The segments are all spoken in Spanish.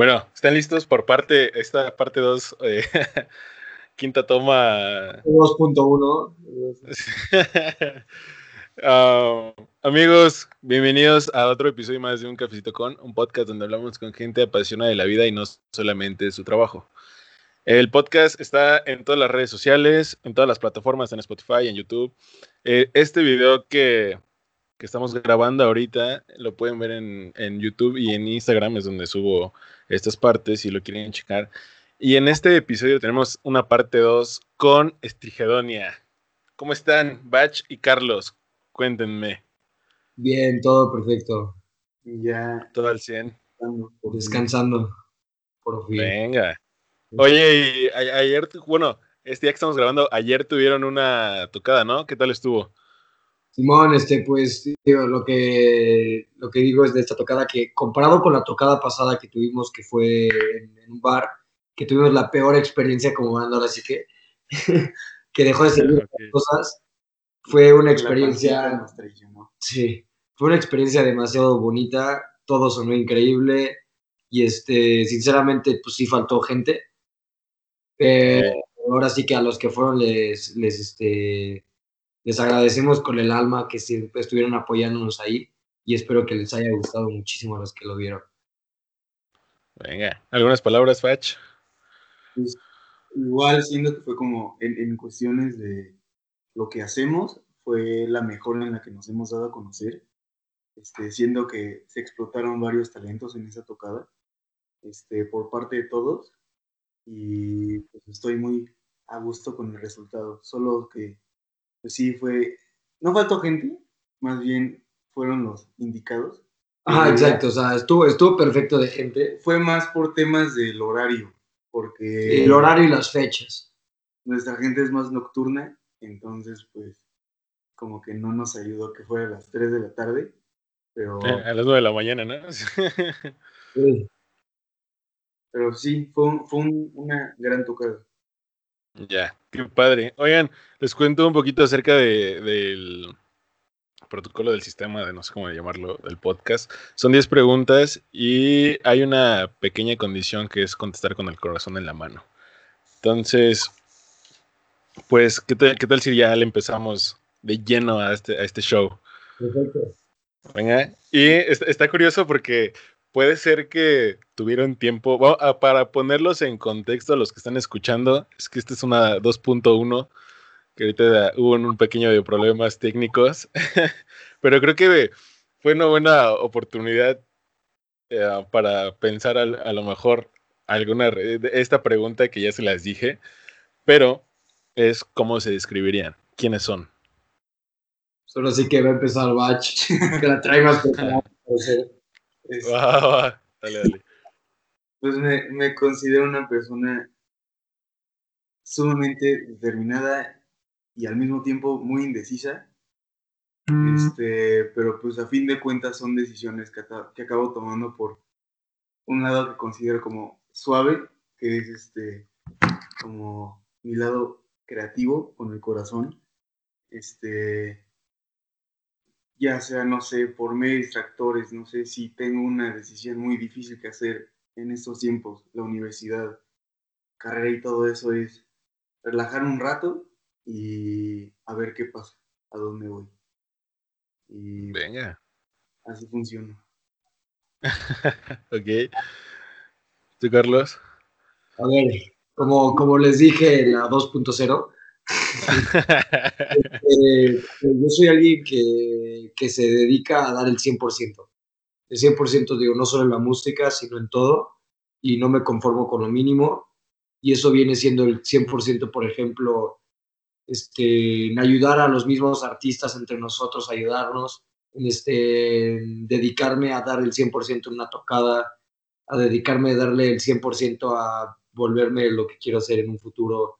Bueno, ¿están listos por parte, esta parte 2, eh, quinta toma? 2.1. Ah, amigos, bienvenidos a otro episodio más de Un Cafecito Con, un podcast donde hablamos con gente apasionada de la vida y no solamente de su trabajo. El podcast está en todas las redes sociales, en todas las plataformas, en Spotify, en YouTube. Eh, este video que, que, estamos grabando ahorita lo pueden ver en, en YouTube y en Instagram, es donde subo estas partes si lo quieren checar. Y en este episodio tenemos una parte 2 con Estrigedonia. ¿Cómo están, Bach y Carlos? Cuéntenme. Bien, todo perfecto. Ya. Todo al 100. Descansando. Por fin. Venga. Oye, ayer, bueno, este día que estamos grabando, ayer tuvieron una tocada, ¿no? ¿Qué tal estuvo? Simón, este, pues lo que lo que digo es de esta tocada que comparado con la tocada pasada que tuvimos, que fue en, un bar, que tuvimos la peor experiencia como banda, así que que dejó de ser cosas, fue una experiencia, sí, fue una experiencia demasiado bonita, todo sonó increíble y este, sinceramente, pues sí faltó gente, pero ahora sí que a los que fueron les, les este les agradecemos con el alma que siempre estuvieron apoyándonos ahí y espero que les haya gustado muchísimo a los que lo vieron. Venga, ¿algunas palabras, Fach? Pues, igual siento que fue como en, cuestiones de lo que hacemos, fue la mejor en la que nos hemos dado a conocer, este, siendo que se explotaron varios talentos en esa tocada este, por parte de todos y pues estoy muy a gusto con el resultado, solo que pues sí fue, no faltó gente, más bien fueron los indicados. Ah, exacto, o sea, estuvo, estuvo perfecto de gente. Fue más por temas del horario, porque... El horario y las fechas. Nuestra gente es más nocturna, entonces pues como que no nos ayudó que fuera a las 3 de la tarde, pero... Eh, a las 9 de la mañana, ¿no? sí. Pero sí, fue, fue una gran tocada. Ya, qué padre. Oigan, les cuento un poquito acerca de, del protocolo del sistema, de no sé cómo llamarlo, del podcast. Son 10 preguntas y hay una pequeña condición que es contestar con el corazón en la mano. Entonces, pues, ¿qué tal, qué tal si ya le empezamos de lleno a este, a este show? Perfecto. Venga, y está curioso porque puede ser que tuvieron tiempo, ah, para ponerlos en contexto a los que están escuchando, es que esta es una 2.1, que ahorita hubo un pequeño de problemas técnicos, pero creo que fue una buena oportunidad eh, para pensar a, lo mejor alguna, esta pregunta que ya se las dije, pero es cómo se describirían, quiénes son. Solo sí que va a empezar Bach, que la trae más Pues me, considero una persona sumamente determinada y al mismo tiempo muy indecisa. Mm. Este, pero pues a fin de cuentas son decisiones que, que, acabo tomando por un lado que considero como suave, que es este como mi lado creativo con el corazón. Este, ya sea, no sé, por medio de distractores, no sé si tengo una decisión muy difícil que hacer en estos tiempos, la universidad, carrera y todo eso es relajar un rato y a ver qué pasa, a dónde voy. Y Venga. Así funciona. ok. ¿Tú, Carlos? A ver, como, como les dije en la 2.0, eh, yo soy alguien que, que, se dedica a dar el 100%. El 100% digo, no solo en la música, sino en todo, y no me conformo con lo mínimo. Y eso viene siendo el 100%, por ejemplo, este, en ayudar a los mismos artistas entre nosotros, ayudarnos, en este, dedicarme a dar el 100% en una tocada, a dedicarme a darle el 100% a volverme lo que quiero hacer en un futuro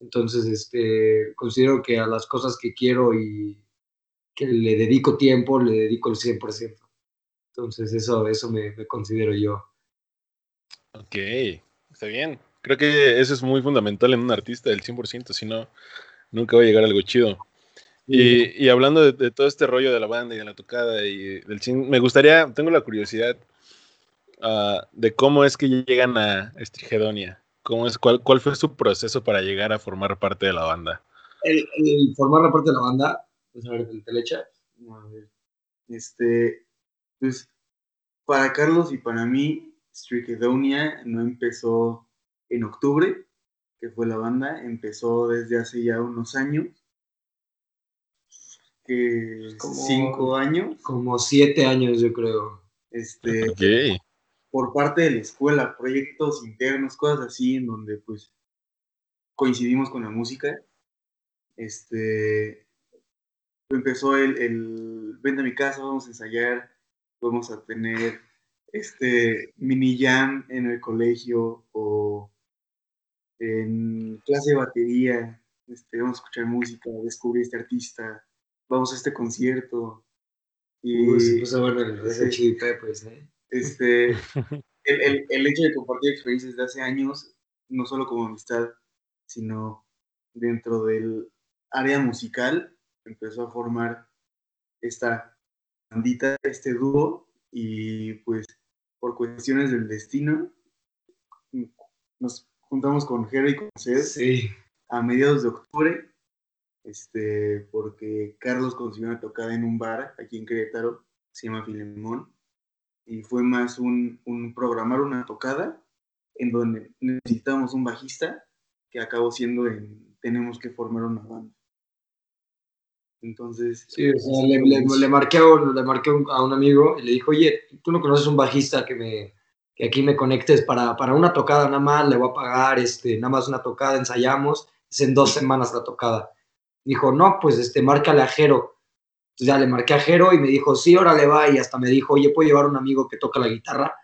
entonces, este, considero que a las cosas que quiero y que le dedico tiempo, le dedico el 100%. Entonces, eso, eso me, considero yo. Ok, está bien. Creo que eso es muy fundamental en un artista, el 100%, si no, nunca va a llegar algo chido. Y, y hablando de, todo este rollo de la banda y de la tocada y del cine, me gustaría, tengo la curiosidad, ah, de cómo es que llegan a Estrigedonia. ¿Cómo es, cuál, ¿Cuál fue su proceso para llegar a formar parte de la banda? El, el formar parte de la banda, pues a ver, te le echa. A ver, Este, pues, para Carlos y para mí, Strikedonia no empezó en octubre, que fue la banda, empezó desde hace ya unos años, que Como- cinco años, Como siete años, yo creo. este, Ok. Por parte de la escuela, proyectos internos, cosas así, en donde pues coincidimos con la música. Este empezó el, el ven a mi casa, vamos a ensayar, vamos a tener este mini jam en el colegio o en clase de batería, este, vamos a escuchar música, descubrir este artista, vamos a este concierto. Y Uy, se puso bueno el. Chili Peppers, ¿eh? Este, el, el, el hecho de compartir experiencias de hace años, no solo como amistad, sino dentro del área musical, empezó a formar esta bandita, este dúo, y pues por cuestiones del destino, nos juntamos con Jerry y con Seth Sí. a mediados de octubre, este, porque Carlos consiguió una tocada en un bar aquí en Querétaro, se llama Filemón, y fue más un, un programar una tocada en donde necesitábamos un bajista que acabó siendo en tenemos que formar una banda. Entonces, Sí, o sea, le, le- le marqué, le a un amigo y le dijo, oye, ¿tú no conoces un bajista que, me, que aquí me conectes para, para una tocada nada más? Le voy a pagar, este, nada más una tocada, ensayamos, es en dos semanas la tocada. Dijo, no, pues este, márcale a Jero. Entonces ya le marqué a Jero y me dijo, sí, órale, va. Y hasta me dijo, oye, ¿puedo llevar un amigo que toca la guitarra?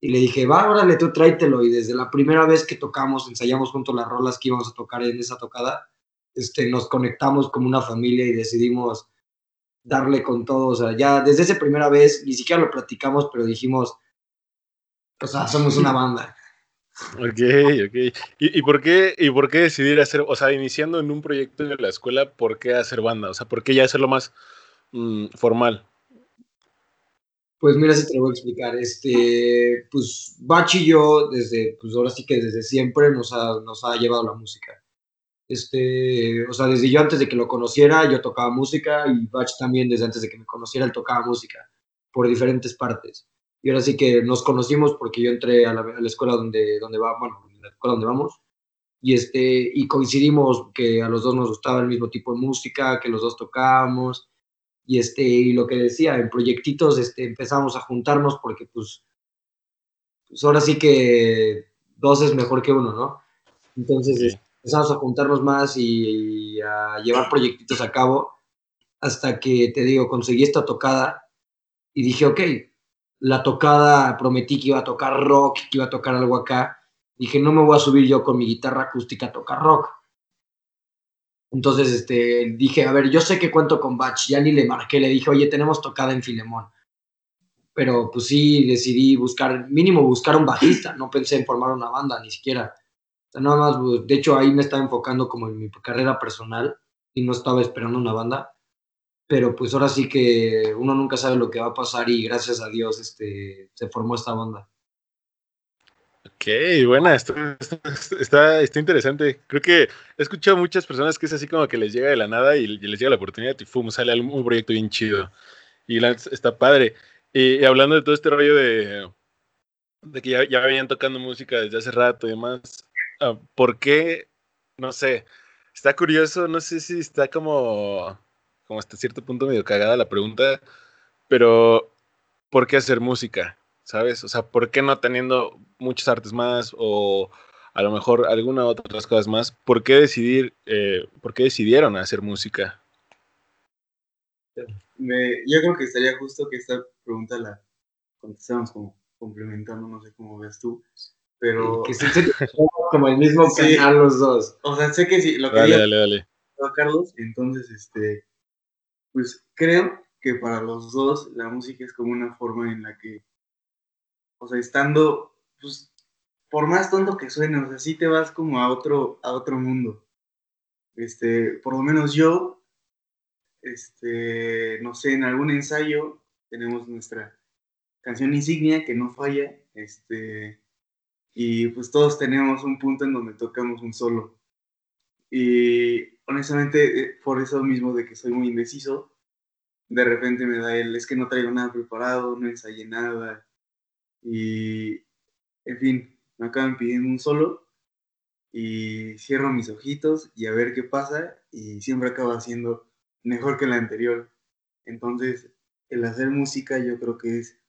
Y le dije, va, órale, tú tráetelo. Y desde la primera vez que tocamos, ensayamos juntos las rolas que íbamos a tocar en esa tocada, este, nos conectamos como una familia y decidimos darle con todo. O sea, ya desde esa primera vez, ni siquiera lo platicamos, pero dijimos, o sea, somos una banda. Ok, ok. ¿Y, y por qué, ¿Y por qué decidir hacer, o sea, iniciando en un proyecto de la escuela, por qué hacer banda? O sea, ¿por qué ya hacerlo más mm, formal? Pues mira, si te lo voy a explicar. Este, pues Bach y yo, desde, pues ahora sí que desde siempre nos ha, nos ha llevado la música. Este, o sea, desde yo antes de que lo conociera, yo tocaba música y Bach también desde antes de que me conociera, él tocaba música por diferentes partes. Y ahora sí que nos conocimos porque yo entré a la, a la escuela donde, donde va, bueno, la escuela donde vamos, y este, y coincidimos que a los dos nos gustaba el mismo tipo de música, que los dos tocábamos, y este, y lo que decía, en proyectitos este, empezamos a juntarnos porque pues, pues ahora sí que dos es mejor que uno, ¿no? Entonces Sí. empezamos a juntarnos más y, y a llevar proyectitos a cabo hasta que, te digo, conseguí esta tocada y dije, ok, la tocada prometí que iba a tocar rock, que iba a tocar algo acá. Dije, no me voy a subir yo con mi guitarra acústica a tocar rock. Entonces, este, dije, a ver, yo sé que cuento con Bach, ya ni le marqué, le dije, oye, tenemos tocada en Filemón. Pero pues sí, decidí buscar, mínimo buscar un bajista, no pensé en formar una banda, ni siquiera. O sea, nada más, pues, de hecho ahí me estaba enfocando como en mi carrera personal y no estaba esperando una banda. Pero pues ahora sí que uno nunca sabe lo que va a pasar y gracias a Dios este, se formó esta banda. Ok, buena, está, está, está interesante. Creo que he escuchado a muchas personas que es así como que les llega de la nada y, les llega la oportunidad y ¡fum! sale un proyecto bien chido. Y la, está padre. Y, y hablando de todo este rollo de, de que ya, ya venían tocando música desde hace rato y demás, ah, ¿por qué? No sé, está curioso, no sé si está como, como hasta cierto punto medio cagada la pregunta, pero ¿por qué hacer música? ¿Sabes? O sea, ¿por qué no teniendo muchas artes más o a lo mejor alguna otra otras cosas más? ¿Por qué decidir, eh, por qué decidieron hacer música? me- yo creo que estaría justo que esta pregunta la contestáramos como complementando, no sé cómo ves tú, pero, Que se se- como el mismo Sí. canal los dos. o sea, sé que sí, lo Dale, quería dale, dale. a Carlos, entonces, este, pues creo que para los dos la música es como una forma en la que, o sea, estando, pues, por más tonto que suene, o sea, sí te vas como a otro, a otro mundo. Este, por lo menos yo, este, no sé, en algún ensayo tenemos nuestra canción insignia que no falla, este, y pues todos tenemos un punto en donde tocamos un solo. Y honestamente, eh, por eso mismo de que soy muy indeciso, de repente me da el, es que no traigo nada preparado, no ensayé nada, y en fin, me acaban pidiendo un solo, y cierro mis ojitos y a ver qué pasa, y siempre acaba siendo mejor que la anterior. Entonces, el hacer música yo creo que es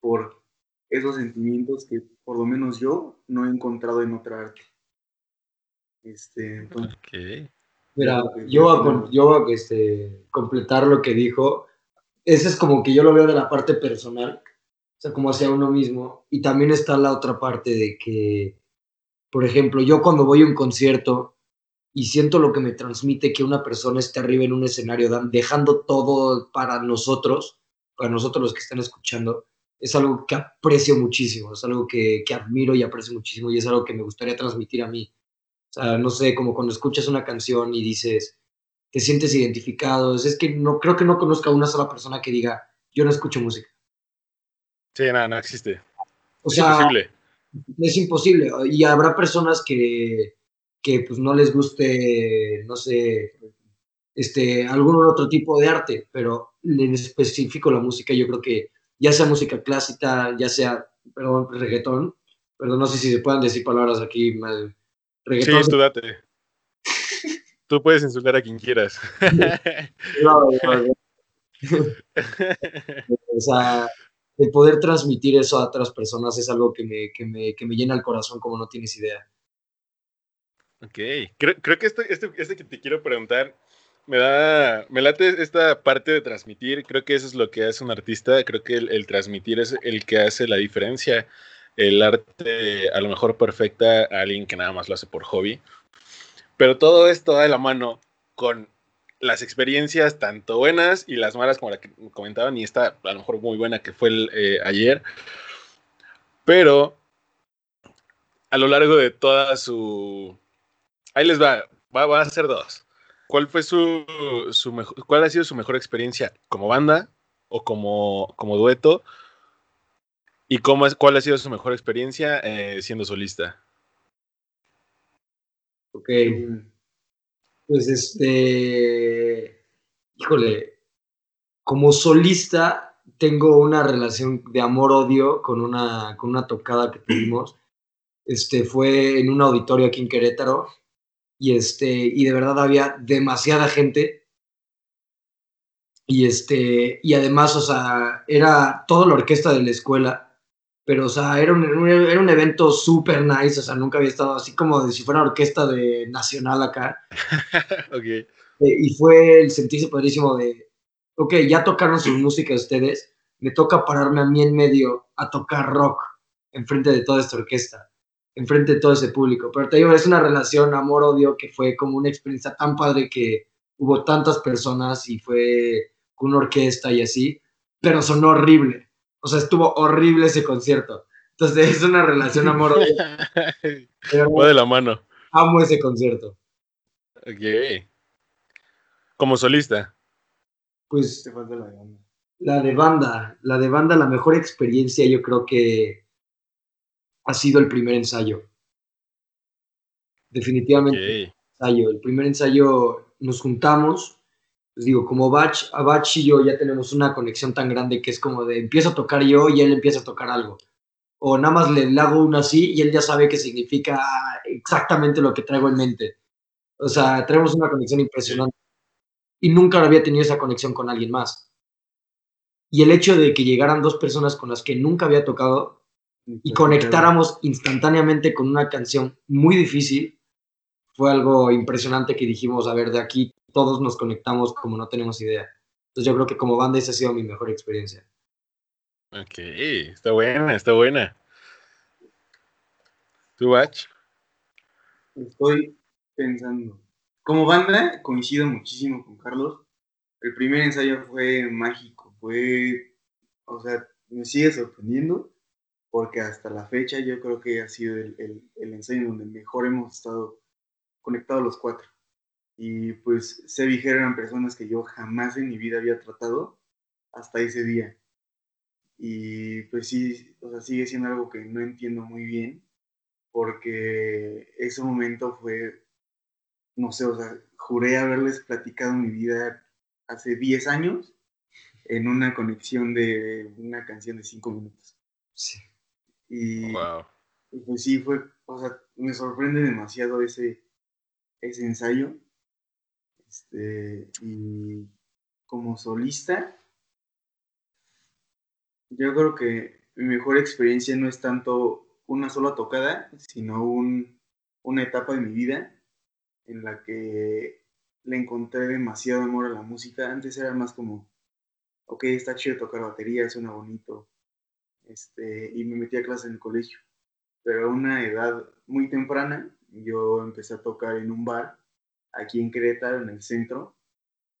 por esos sentimientos que por lo menos yo no he encontrado en otra arte. Este, entonces, Mira, yo voy a, yo este, completar lo que dijo. Ese es como que yo lo veo de la parte personal, o sea, como hacia uno mismo. Y también está la otra parte de que, por ejemplo, yo cuando voy a un concierto y siento lo que me transmite que una persona esté arriba en un escenario, dejando todo para nosotros, para nosotros los que están escuchando, es algo que aprecio muchísimo, es algo que, que, admiro y aprecio muchísimo y es algo que me gustaría transmitir a mí. Sea, no sé, como cuando escuchas una canción y dices, te sientes identificado, es, que no creo que no conozca a una sola persona que diga, yo no escucho música. Sí, nada, no existe. O es imposible. Es imposible. Y habrá personas que, que pues no les guste, no sé, este, algún otro tipo de arte, pero en específico la música yo creo que ya sea música clásica, ya sea, perdón, reggaetón, perdón, no sé si se puedan decir palabras aquí mal. Reggaetón. Sí, tú date. tú puedes insultar a quien quieras. no, o sea, el poder transmitir eso a otras personas es algo que me, que me, que me llena el corazón como no tienes idea. Ok, creo, creo que este, este, este que te quiero preguntar me da, me late esta parte de transmitir, creo que eso es lo que hace un artista, creo que el, transmitir es el que hace la diferencia, el arte a lo mejor perfecta a alguien que nada más lo hace por hobby, pero todo esto da de la mano con las experiencias tanto buenas y las malas como la que comentaban y esta a lo mejor muy buena que fue el, eh, ayer, pero a lo largo de toda su... Ahí les va, va, va a ser dos. ¿Cuál fue su, su mejor, cuál ha sido su mejor experiencia como banda o como, como dueto? ¿Y cómo es, cuál ha sido su mejor experiencia eh, siendo solista? Ok. Pues este. Híjole. Como solista, tengo una relación de amor-odio con una, con una tocada que tuvimos. Este fue en un auditorio aquí en Querétaro y, este, y de verdad había demasiada gente. Y, este, y además, o sea, era toda la orquesta de la escuela, pero, o sea, era un, era un evento súper nice, o sea, nunca había estado así como de si fuera orquesta de nacional acá. okay. Eh, y fue el sentirse padrísimo de, ok, ya tocaron sus música ustedes, me toca pararme a mí en medio a tocar rock enfrente de toda esta orquesta enfrente de todo ese público. Pero te digo, es una relación amor-odio que fue como una experiencia tan padre que hubo tantas personas y fue con una orquesta y así, pero sonó horrible. O sea, estuvo horrible ese concierto. Entonces es una relación amor-odio. Fue de la mano. Amo ese concierto. Ok. Como solista. Pues la de banda. La de banda, la mejor experiencia yo creo que ha sido el primer ensayo. Definitivamente el ensayo. El primer ensayo nos juntamos, les digo, como Bach, a Bach y yo ya tenemos una conexión tan grande que es como de empiezo a tocar yo y él empieza a tocar algo. O nada más le, hago uno así y él ya sabe que significa exactamente lo que traigo en mente. O sea, tenemos una conexión impresionante. Y nunca había tenido esa conexión con alguien más. Y el hecho de que llegaran dos personas con las que nunca había tocado y conectáramos instantáneamente con una canción muy difícil, fue algo impresionante que dijimos, a ver, de aquí todos nos conectamos como no tenemos idea. Entonces yo creo que como banda esa ha sido mi mejor experiencia. Ok, está buena, está buena. ¿Tú, Bach? Estoy pensando. Como banda coincido muchísimo con Carlos. El primer ensayo fue mágico, fue, o sea, me sigue sorprendiendo porque hasta la fecha yo creo que ha sido el, el, ensayo donde mejor hemos estado conectados los cuatro. Y pues se dijeron eran personas que yo jamás en mi vida había tratado hasta ese día. Y pues sí, o sea, sigue siendo algo que no entiendo muy bien, porque ese momento fue, no sé, o sea, juré haberles platicado mi vida hace 10 años en una conexión de una canción de 5 minutos. Sí. Y, Wow. y pues sí, fue, o sea, me sorprende demasiado ese, ese ensayo. Este, y como solista, yo creo que mi mejor experiencia no es tanto una sola tocada, sino un, una etapa de mi vida en la que le encontré demasiado amor a la música. Antes era más como, ok, está chido tocar batería, suena bonito, este, y me metí a clase en el colegio. Pero a una edad muy temprana, yo empecé a tocar en un bar aquí en Querétaro, en el centro,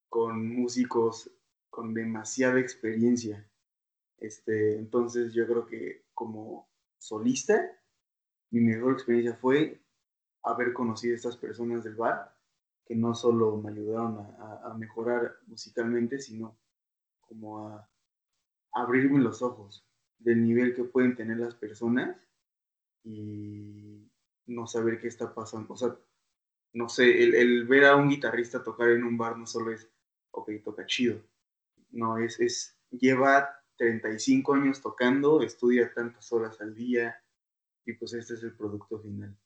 con músicos con demasiada experiencia. Este, entonces yo creo que como solista, mi mejor experiencia fue haber conocido a estas personas del bar, que no solo me ayudaron a, a- mejorar musicalmente, sino como a abrirme los ojos del nivel que pueden tener las personas y no saber qué está pasando. O sea, no sé, el, el ver a un guitarrista tocar en un bar no solo es, ok, toca chido. No, es, es, lleva 35 años tocando, estudia tantas horas al día y pues este es el producto final.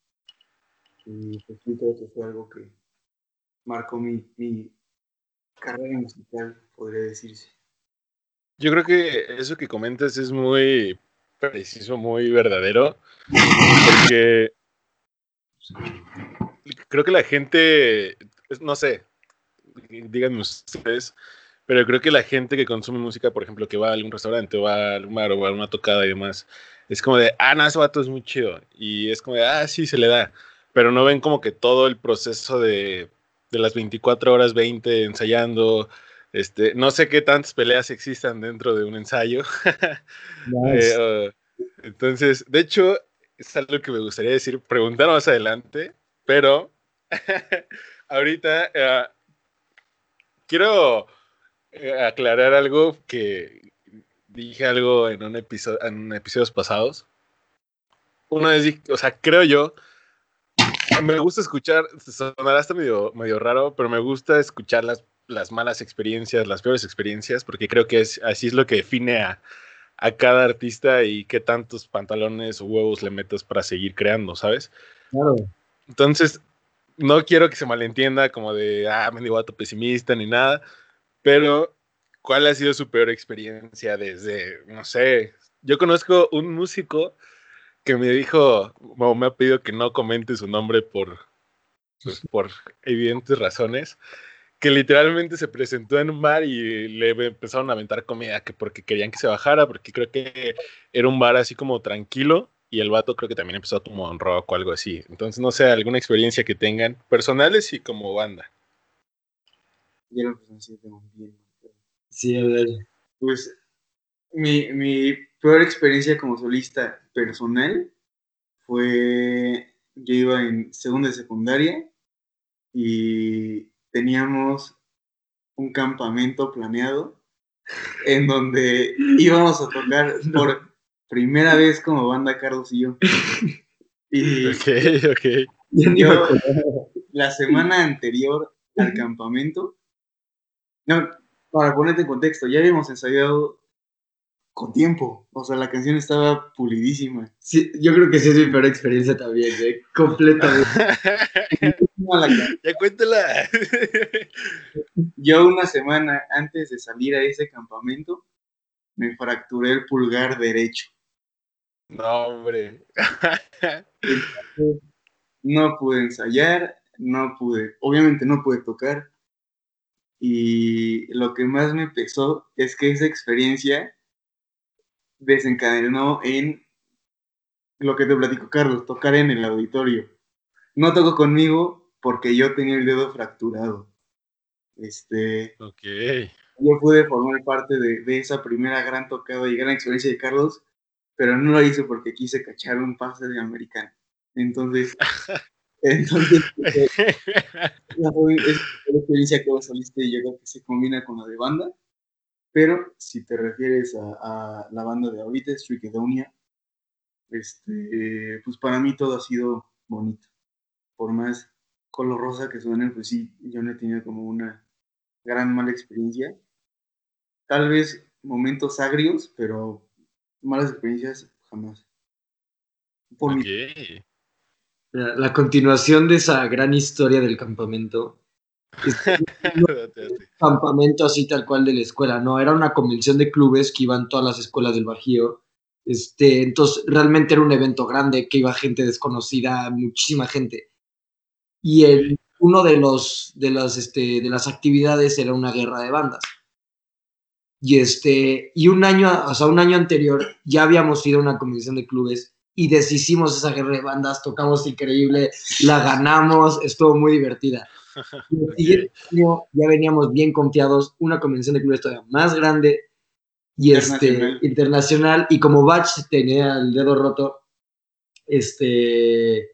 Y pues creo que fue algo que marcó mi, mi carrera musical, podría decirse. Yo creo que eso que comentas es muy preciso, muy verdadero, porque creo que la gente, no sé, díganme ustedes, pero creo que la gente que consume música, por ejemplo, que va a algún restaurante o va a algún bar o va a una tocada y demás, es como de, ah, no, ese vato es muy chido. Y es como de, ah, sí, se le da. Pero no ven como que todo el proceso de, de las 24 horas 20 ensayando, este, no sé qué tantas peleas existan dentro de un ensayo. Nice. Eh, uh, entonces, de hecho, es algo que me gustaría decir, preguntar más adelante, pero ahorita eh, quiero eh, aclarar algo que dije algo en un episodio en episodios pasados. Vez dije, o sea, creo yo, me gusta escuchar, sonará hasta medio, medio raro, pero me gusta escuchar las, las malas experiencias, las peores experiencias, porque creo que es, así es lo que define a, a cada artista y qué tantos pantalones o huevos le metes para seguir creando, ¿sabes? Claro. Entonces, no quiero que se malentienda como de, ah, me vato pesimista ni nada, pero ¿cuál ha sido su peor experiencia desde, no sé, yo conozco un músico que me dijo, o me ha pedido que no comente su nombre por, pues, por evidentes razones, que literalmente se presentó en un bar y le empezaron a aventar comida que porque querían que se bajara, porque creo que era un bar así como tranquilo y el vato creo que también empezó como un rock o algo así. Entonces, no sé, alguna experiencia que tengan, personales y como banda. Bien. Sí, a ver. Pues mi, mi peor experiencia como solista personal fue, yo iba en segunda de secundaria y teníamos un campamento planeado en donde íbamos a tocar por primera vez como banda Carlos y yo. Y Ok, ok. Yo- la semana anterior al campamento, no, para ponerte en contexto, ya habíamos ensayado con tiempo, o sea, la canción estaba pulidísima. Sí, yo creo que sí es mi peor experiencia también, ¿eh? Completamente. Ya cuéntala. Yo una semana antes de salir a ese campamento, me fracturé el pulgar derecho. no, hombre. No pude ensayar, no pude, obviamente no pude tocar. Y lo que más me pesó es que esa experiencia desencadenó en lo que te platico, Carlos, tocar en el auditorio. No tocó conmigo porque yo tenía el dedo fracturado. Este, yo pude formar parte de, de esa primera gran tocada y gran experiencia de Carlos, pero no lo hice porque quise cachar un pase de americano. Entonces, entonces eh, es una experiencia que vos saliste y yo creo que se combina con la de banda. Pero si te refieres a, la banda de ahorita, Strikedonia, este, pues para mí todo ha sido bonito. Por más color rosa que suene, pues sí, yo no he tenido como una gran mala experiencia. Tal vez momentos agrios, pero malas experiencias jamás. Por la, continuación de esa gran historia del campamento. campamento así tal cual de la escuela, no, era una convención de clubes que iban todas las escuelas del Bajío. Este, entonces realmente era un evento grande que iba gente desconocida, muchísima gente. Y el, uno de los de las este, de las actividades era una guerra de bandas. Y este y un año, o sea, un año anterior ya habíamos ido a una convención de clubes y deshicimos esa guerra de bandas, tocamos increíble, la ganamos, estuvo muy divertida. Y el año ya veníamos bien confiados, una convención de clubes todavía más grande y este internacional y como Batch tenía el dedo roto, este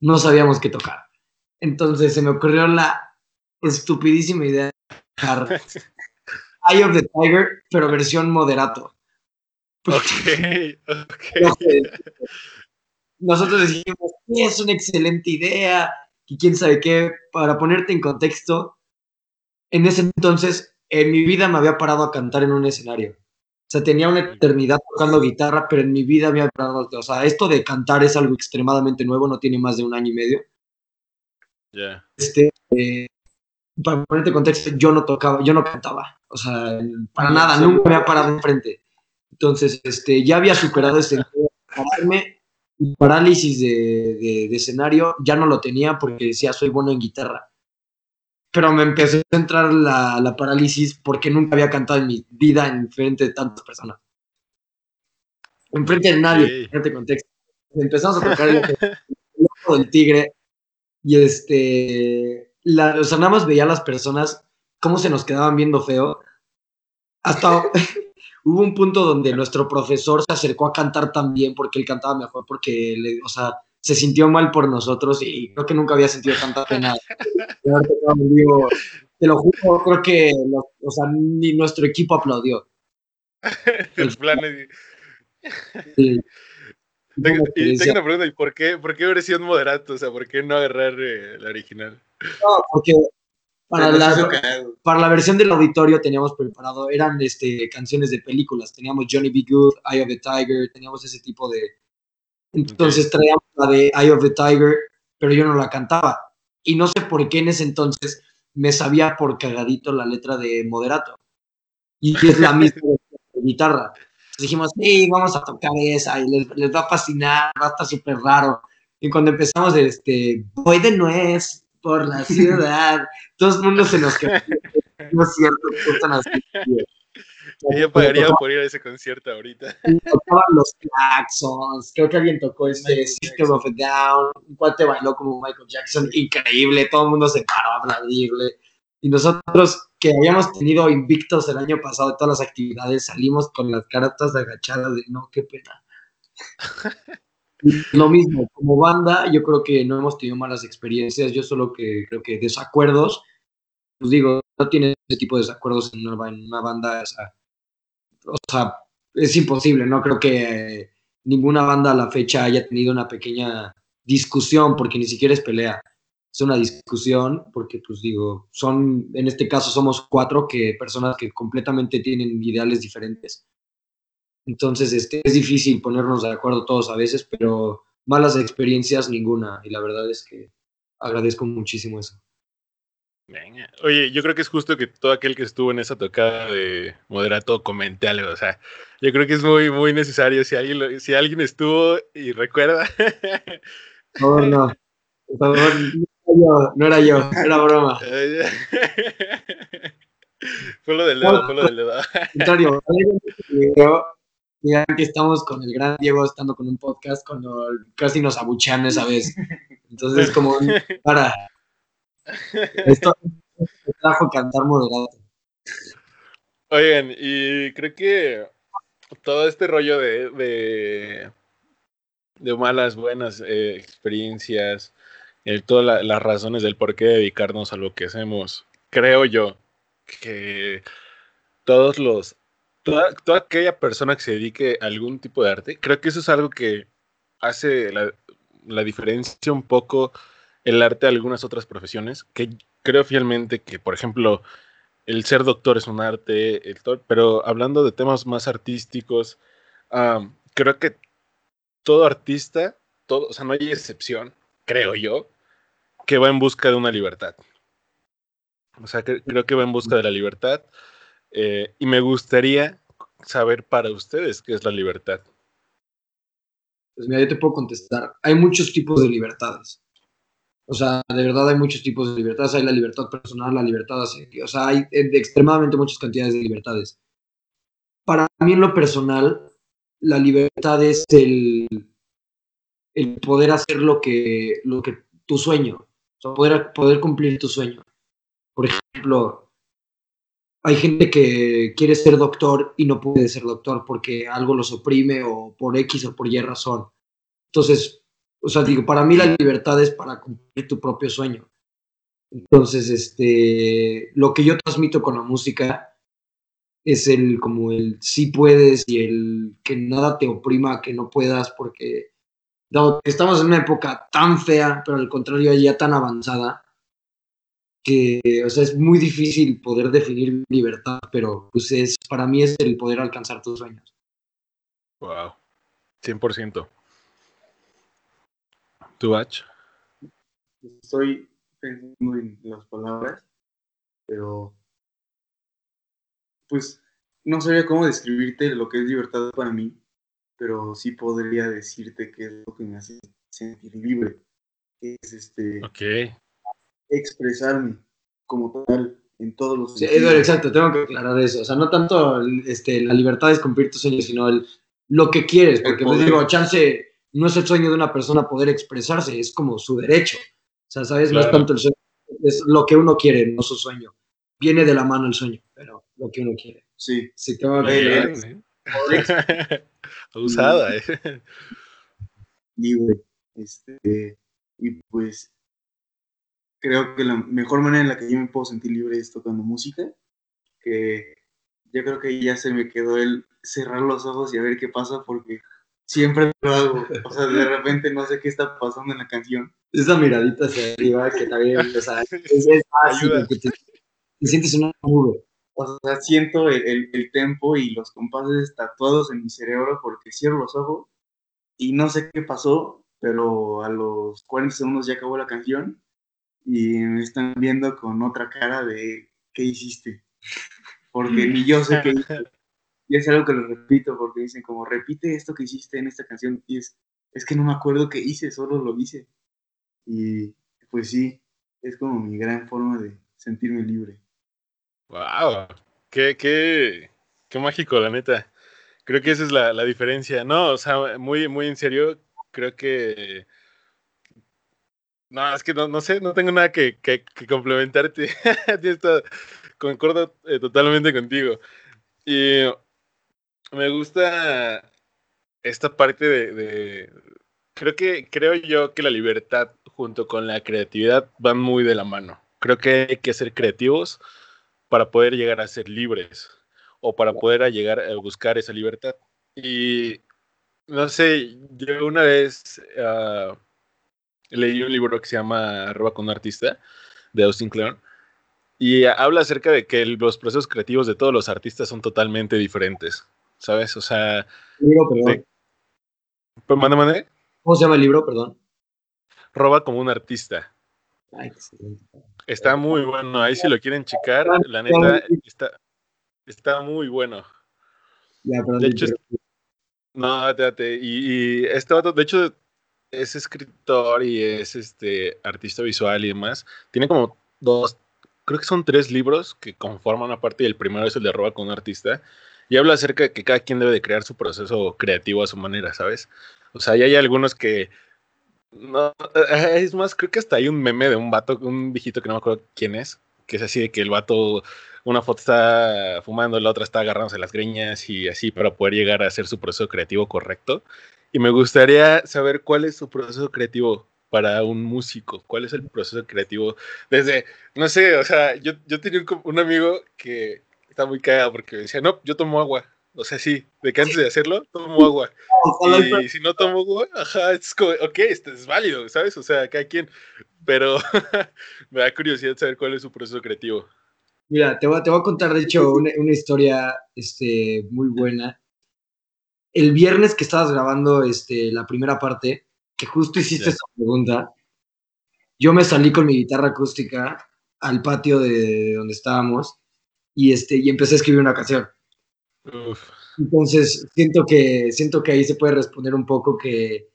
no sabíamos qué tocar. Entonces se me ocurrió la estupidísima idea de Eye of the Tiger, pero versión moderato. Ok, Nosotros decimos, es una excelente idea, y quién sabe qué, para ponerte en contexto, en ese entonces, en mi vida me había parado a cantar en un escenario. O sea, tenía una eternidad tocando guitarra, pero en mi vida había parado, o sea, esto de cantar es algo extremadamente nuevo, no tiene más de un año y medio. Este, eh, para ponerte en contexto, yo no tocaba, yo no cantaba, o sea, para nada, nunca me había parado enfrente. Entonces, este, ya había superado ese pararme, parálisis de, de, escenario, ya no lo tenía porque decía, soy bueno en guitarra. Pero me empezó a entrar la, la parálisis porque nunca había cantado en mi vida en frente de tantas personas. Enfrente de nadie, en este contexto. Empezamos a tocar el, el del tigre y este, la, o sea, nada más veía a las personas cómo se nos quedaban viendo feo. Hasta hubo un punto donde nuestro profesor se acercó a cantar también porque él cantaba mejor, porque, le, o sea, se sintió mal por nosotros y creo que nunca había sentido tanta pena. te lo juro, creo que, o sea, ni nuestro equipo aplaudió. El plan Sí. Tengo, y tengo una pregunta, ¿y por qué, por qué versión moderato? O sea, ¿por qué no agarrar eh, la original? No, porque para la, para la versión del auditorio teníamos preparado, eran este, canciones de películas, teníamos Johnny B. Good, Eye of the Tiger, teníamos ese tipo de... Entonces traíamos la de Eye of the Tiger, pero yo no la cantaba. Y no sé por qué en ese entonces me sabía por cagadito la letra de moderato. Y es la misma guitarra dijimos, sí, vamos a tocar esa y les, va a fascinar, va a estar súper raro. Y cuando empezamos, este, voy de nuez por la ciudad, todo el mundo se nos quedó. no es cierto, están así. Yo pagaría por ir a ese concierto ahorita. Tocaban los Claxons, creo que alguien tocó este System of a Down, un cuate bailó como Michael Jackson, increíble, todo el mundo se paró a aplaudirle. Y nosotros que habíamos tenido invictos el año pasado de todas las actividades, salimos con las cartas agachadas de no, qué pena. Lo mismo, como banda, yo creo que no hemos tenido malas experiencias, yo solo que creo que desacuerdos, pues digo, no tiene ese tipo de desacuerdos en una, banda, o sea, es imposible, no creo que ninguna banda a la fecha haya tenido una pequeña discusión, porque ni siquiera es pelea es una discusión, porque pues digo, son, en este caso somos cuatro que personas que completamente tienen ideales diferentes. Entonces, este, es difícil ponernos de acuerdo todos a veces, pero malas experiencias ninguna. Y la verdad es que agradezco muchísimo eso. Venga. Oye, yo creo que es justo que todo aquel que estuvo en esa tocada de moderato comente algo. O sea, yo creo que es muy, muy necesario. Si alguien, si alguien estuvo y recuerda. No, no. Por favor, no era yo, era broma. fue lo del dedo, fue lo del dedo. Contrario, digan que estamos con el gran Diego estando con un podcast cuando casi nos abuchean esa vez. Entonces, como para. Esto me trajo cantar moderado. Oigan, y creo que todo este rollo de, de, malas, buenas eh, experiencias, todas las razones del por qué dedicarnos a lo que hacemos. Creo yo que todos los, toda, aquella persona que se dedique a algún tipo de arte, creo que eso es algo que hace la, diferencia un poco el arte de algunas otras profesiones, que creo fielmente que, por ejemplo, el ser doctor es un arte, pero hablando de temas más artísticos, creo que todo artista, todo, o sea, no hay excepción, creo yo, que va en busca de una libertad. O sea, que, creo que va en busca de la libertad. Eh, y me gustaría saber para ustedes qué es la libertad. Pues mira, yo te puedo contestar. Hay muchos tipos de libertades. O sea, de verdad hay muchos tipos de libertades. Hay la libertad personal, la libertad O sea, hay eh, extremadamente muchas cantidades de libertades. Para mí, en lo personal, la libertad es el, el poder hacer lo que, lo que tu sueño. O sea, poder, poder cumplir tu sueño. Por ejemplo, hay gente que quiere ser doctor y no puede ser doctor porque algo los oprime o por X o por Y razón. Entonces, o sea, digo, para mí la libertad es para cumplir tu propio sueño. Entonces, este, lo que yo transmito con la música es el como el sí puedes y el que nada te oprima, que no puedas, porque estamos en una época tan fea, pero al contrario ya tan avanzada, que, o sea, es muy difícil poder definir libertad, pero pues es, para mí es el poder alcanzar tus sueños. Wow, 100%. ¿Tú, Bach? Estoy pensando en las palabras, pero pues no sabía cómo describirte lo que es libertad para mí, pero sí podría decirte que es lo que me hace sentir libre. Es este. Ok expresarme como tal en todos los sí, exacto, tengo que aclarar eso. O sea, no tanto este, la libertad es cumplir tus sueños, sino el, lo que quieres. Porque, pues digo, chance no es el sueño de una persona poder expresarse, es como su derecho. O sea, ¿sabes? No es tanto el sueño, es lo que uno quiere, no su sueño. Viene de la mano el sueño, pero lo que uno quiere. Sí. Sí, tengo que aclarar. ¿eh? Usada, eh. Libre. Este, y pues creo que la mejor manera en la que yo me puedo sentir libre es tocando música, que yo creo que ya se me quedó el cerrar los ojos y a ver qué pasa porque siempre lo hago. O sea, de repente no sé qué está pasando en la canción. Esa miradita hacia arriba que también, o sea, es, fácil, que te, sientes una nube. O sea, siento el, el, el, tempo y los compases tatuados en mi cerebro porque cierro los ojos y no sé qué pasó, pero a los 40 segundos ya acabó la canción y me están viendo con otra cara de ¿qué hiciste? Porque ni yo sé qué hice. Y es algo que lo repito porque dicen como repite esto que hiciste en esta canción y es, es que no me acuerdo qué hice, solo lo hice. Y pues sí, es como mi gran forma de sentirme libre. ¡Wow! ¡Qué, qué, qué mágico, la neta! Creo que esa es la, la diferencia. No, o sea, muy, muy en serio, creo que no, es que no, no sé, no tengo nada que, que, que complementarte. concordo eh, totalmente contigo. Y me gusta esta parte de, de, Creo que creo yo que la libertad junto con la creatividad van muy de la mano. Creo que hay que ser creativos para poder llegar a ser libres o para poder llegar a buscar esa libertad. Y no sé, yo una vez uh, leí un libro que se llama Arroba con un artista de Austin Kleon y habla acerca de que los procesos creativos de todos los artistas son totalmente diferentes, ¿sabes? O sea... Libro, perdón. Pues, ¿Mande, mande? ¿Cómo se llama el libro, perdón? Roba como un artista. Ay, está muy bueno, ahí si lo quieren checar, la neta está, está muy bueno. Ya, de hecho, no, date, y, y este vato, de hecho, es escritor y es este artista visual y demás. Tiene como dos, creo que son tres libros que conforman una parte y el primero es el de Roba con un artista. Y habla acerca de que cada quien debe de crear su proceso creativo a su manera, ¿sabes? O sea, ya hay algunos que... No, eh, es más, creo que hasta hay un meme de un vato, un viejito que no me acuerdo quién es, que es así de que el vato, una foto está fumando, la otra está agarrándose las greñas y así para poder llegar a hacer su proceso creativo correcto. Y me gustaría saber cuál es su proceso creativo para un músico. ¿Cuál es el proceso creativo? Desde, no sé, o sea, yo, yo tenía un, amigo que, está muy cagado porque decía, no, yo tomo agua. O sea, sí, de que antes de hacerlo, tomo agua. Y si no tomo agua, ajá, es como, ok, esto es válido, ¿sabes? O sea, cada quien. Pero me da curiosidad saber cuál es su proceso creativo. Mira, te voy, te voy a contar, de hecho, una, una historia este, muy buena. El viernes que estabas grabando este, la primera parte, que justo hiciste Ya. esa pregunta, yo me salí con mi guitarra acústica al patio de donde estábamos y, este, y empecé a escribir una canción. Uf, Entonces, siento que, siento que ahí se puede responder un poco que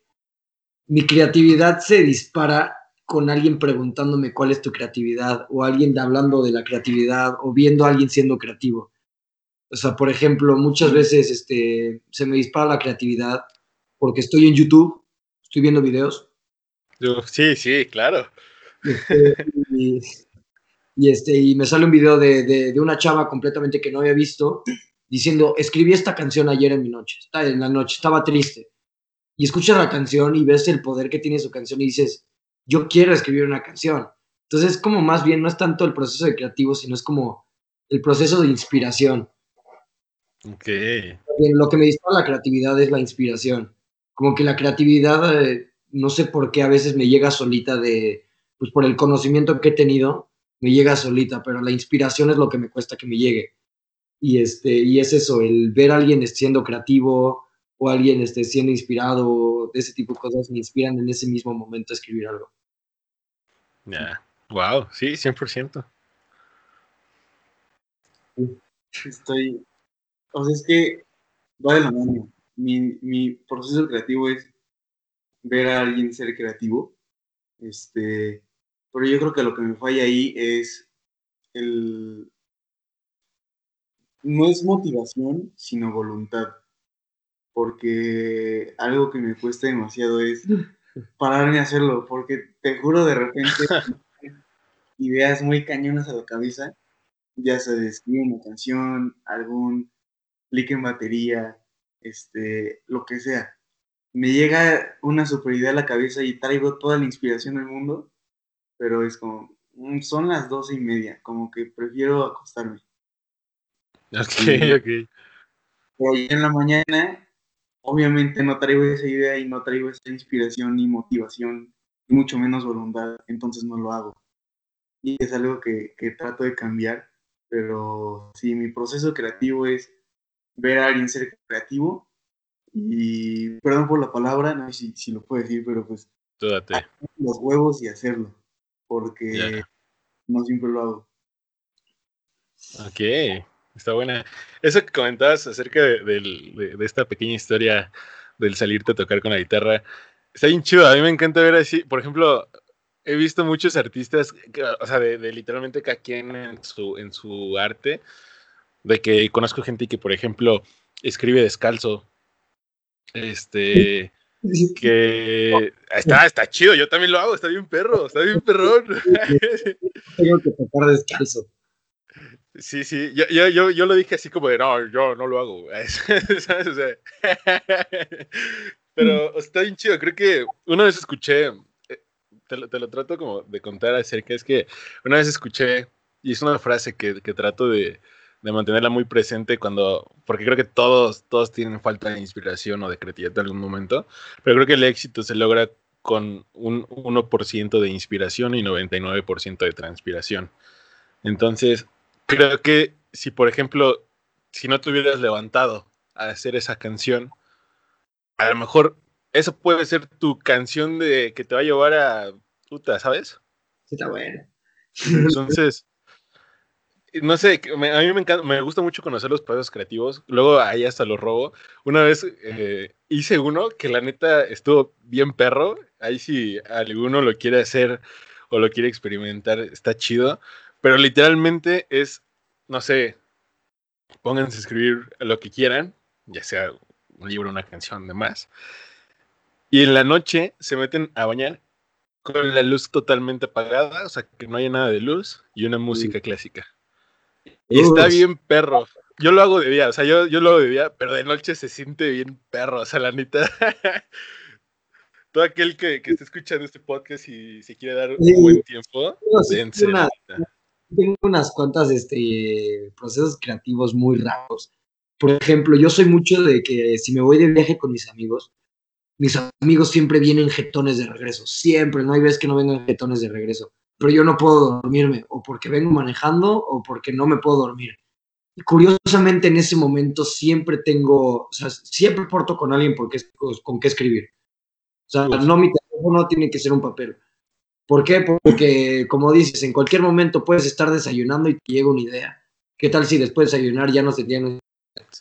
mi creatividad se dispara con alguien preguntándome cuál es tu creatividad o alguien hablando de la creatividad o viendo a alguien siendo creativo. O sea, por ejemplo, muchas veces este, se me dispara la creatividad porque estoy en YouTube, estoy viendo videos sí, sí, claro. este, y, y, este, y me sale un video de, de, de una chava completamente que no había visto diciendo, escribí esta canción ayer en mi noche, está en la noche, estaba triste. Y escuchas la canción y ves el poder que tiene su canción y dices, yo quiero escribir una canción. Entonces, como más bien, no es tanto el proceso de creativo, sino es como el proceso de inspiración. Ok. Lo que me dispara la creatividad es la inspiración. Como que la creatividad, eh, no sé por qué a veces me llega solita de, pues por el conocimiento que he tenido, me llega solita, pero la inspiración es lo que me cuesta que me llegue. Y, este, y es eso, el ver a alguien siendo creativo o alguien este, siendo inspirado, de ese tipo de cosas me inspiran en ese mismo momento a escribir algo. Ya. Wow, sí, 100%. Estoy. O sea, es que va de la mano. Mi, mi proceso creativo es ver a alguien ser creativo. Este. Pero yo creo que lo que me falla ahí es el. No es motivación, sino voluntad. Porque algo que me cuesta demasiado es pararme a hacerlo. Porque te juro, de repente, ideas muy cañonas a la cabeza ya se escribe una canción, algún clic en batería, este, lo que sea. Me llega una super idea a la cabeza y traigo toda la inspiración del mundo, pero es como, mm, son las doce y media, como que prefiero acostarme. Ok, Sí. ok. Pero en la mañana, obviamente no traigo esa idea y no traigo esa inspiración ni motivación, y mucho menos voluntad, entonces no lo hago. Y es algo que, que trato de cambiar, pero sí, mi proceso creativo es ver a alguien ser creativo y, perdón por la palabra, no sé si, si lo puedo decir, pero pues Tú date. los huevos y hacerlo, porque no siempre lo hago. Ok, está buena. Eso que comentabas acerca de, de- de esta pequeña historia del salirte a tocar con la guitarra, está bien chido. A mí me encanta ver así, por ejemplo, he visto muchos artistas, o sea, de, de literalmente cada quien en su, en su arte, de que conozco gente que, por ejemplo, escribe descalzo. Este, que está, está chido, yo también lo hago, está bien perro, está bien perrón. Tengo que tocar descalzo. Sí, sí, yo, yo, yo, yo lo dije así como de, no, yo no lo hago, ¿sabes? O sea, pero está bien chido, creo que una vez escuché, eh, te lo, te lo trato como de contar acerca, es que una vez escuché, y es una frase que, que trato de, de mantenerla muy presente cuando, porque creo que todos, todos tienen falta de inspiración o de creatividad en algún momento, pero creo que el éxito se logra con un 1% de inspiración y 99% de transpiración. Entonces, creo que si, por ejemplo, si no te hubieras levantado a hacer esa canción, a lo mejor eso puede ser tu canción de que te va a llevar a puta, ¿sabes? Sí, está bueno. Entonces, no sé, me- a mí me encanta, me gusta mucho conocer los procesos creativos. Luego ahí hasta lo robo. Una vez eh, hice uno que la neta estuvo bien perro. Ahí si alguno lo quiere hacer o lo quiere experimentar, está chido. Pero literalmente es, no sé, pónganse a escribir lo que quieran, ya sea un libro, una canción, demás. Y en la noche se meten a bañar con la luz totalmente apagada, o sea, que no haya nada de luz y una música clásica. Y está bien perro. Yo lo hago de día, o sea, yo, yo lo hago de día, pero de noche se siente bien perro, o sea, la neta. Todo aquel que, que esté escuchando este podcast y se quiere dar Sí. un buen tiempo, No, dense, una- tengo unas cuantas este, procesos creativos muy raros. Por ejemplo, yo soy mucho de que si me voy de viaje con mis amigos, mis amigos siempre vienen jetones de regreso. Siempre, no hay veces que no vengan jetones de regreso. Pero yo no puedo dormirme, o porque vengo manejando, o porque no me puedo dormir. Y curiosamente en ese momento siempre tengo, o sea, siempre porto con alguien porque, con qué escribir. O sea, no mi teléfono tiene que ser un papel. ¿Por qué? Porque, como dices, en cualquier momento puedes estar desayunando y te llega una idea. ¿Qué tal si después de desayunar ya no se tiene?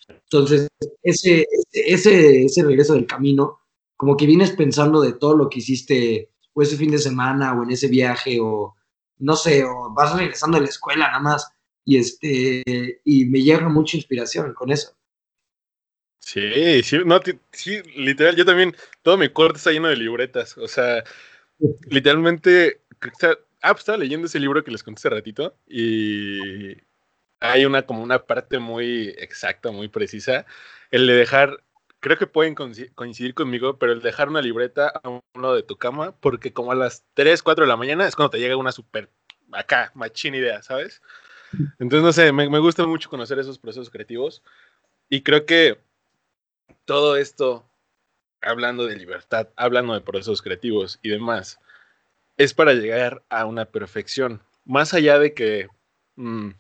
Entonces, ese, ese, ese regreso del camino, como que vienes pensando de todo lo que hiciste o ese fin de semana o en ese viaje o no sé, o vas regresando de la escuela nada más y este y me llega mucha inspiración con eso. Sí, sí, no, sí, literal, yo también, todo mi corte está lleno de libretas, o sea, literalmente, ah, pues estaba leyendo ese libro que les conté hace ratito y hay una como una parte muy exacta, muy precisa, el de dejar, creo que pueden coincidir conmigo, pero el dejar una libreta a un lado de tu cama, porque como a las 3, 4 de la mañana es cuando te llega una super, acá, machín idea, ¿sabes? Entonces, no sé, me, gusta mucho conocer esos procesos creativos y creo que todo esto hablando de libertad, hablando de procesos creativos y demás, es para llegar a una perfección. Más allá de que. Mm,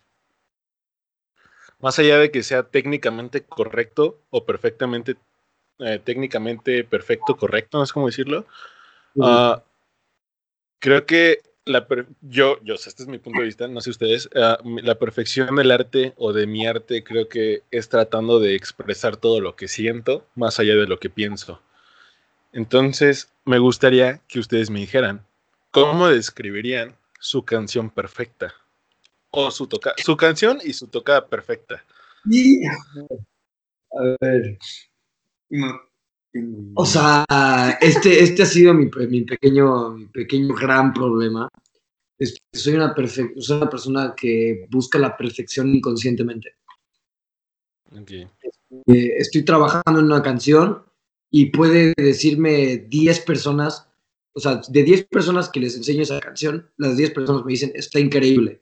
más allá de que sea técnicamente correcto o perfectamente. Eh, técnicamente perfecto, correcto, no sé cómo decirlo. Ah, creo que la yo, yo, este es mi punto de vista, no sé ustedes, ah, la perfección del arte o de mi arte creo que es tratando de expresar todo lo que siento más allá de lo que pienso. Entonces, me gustaría que ustedes me dijeran, ¿cómo describirían su canción perfecta? O su toca su canción y su tocada perfecta. Y, a ver. O sea, este, este ha sido mi, pequeño, mi pequeño gran problema. soy una, soy una persona que busca la perfección inconscientemente. Okay. Eh, estoy trabajando en una canción y puede decirme 10 personas, o sea, de 10 personas que les enseño esa canción, las 10 personas me dicen, está increíble.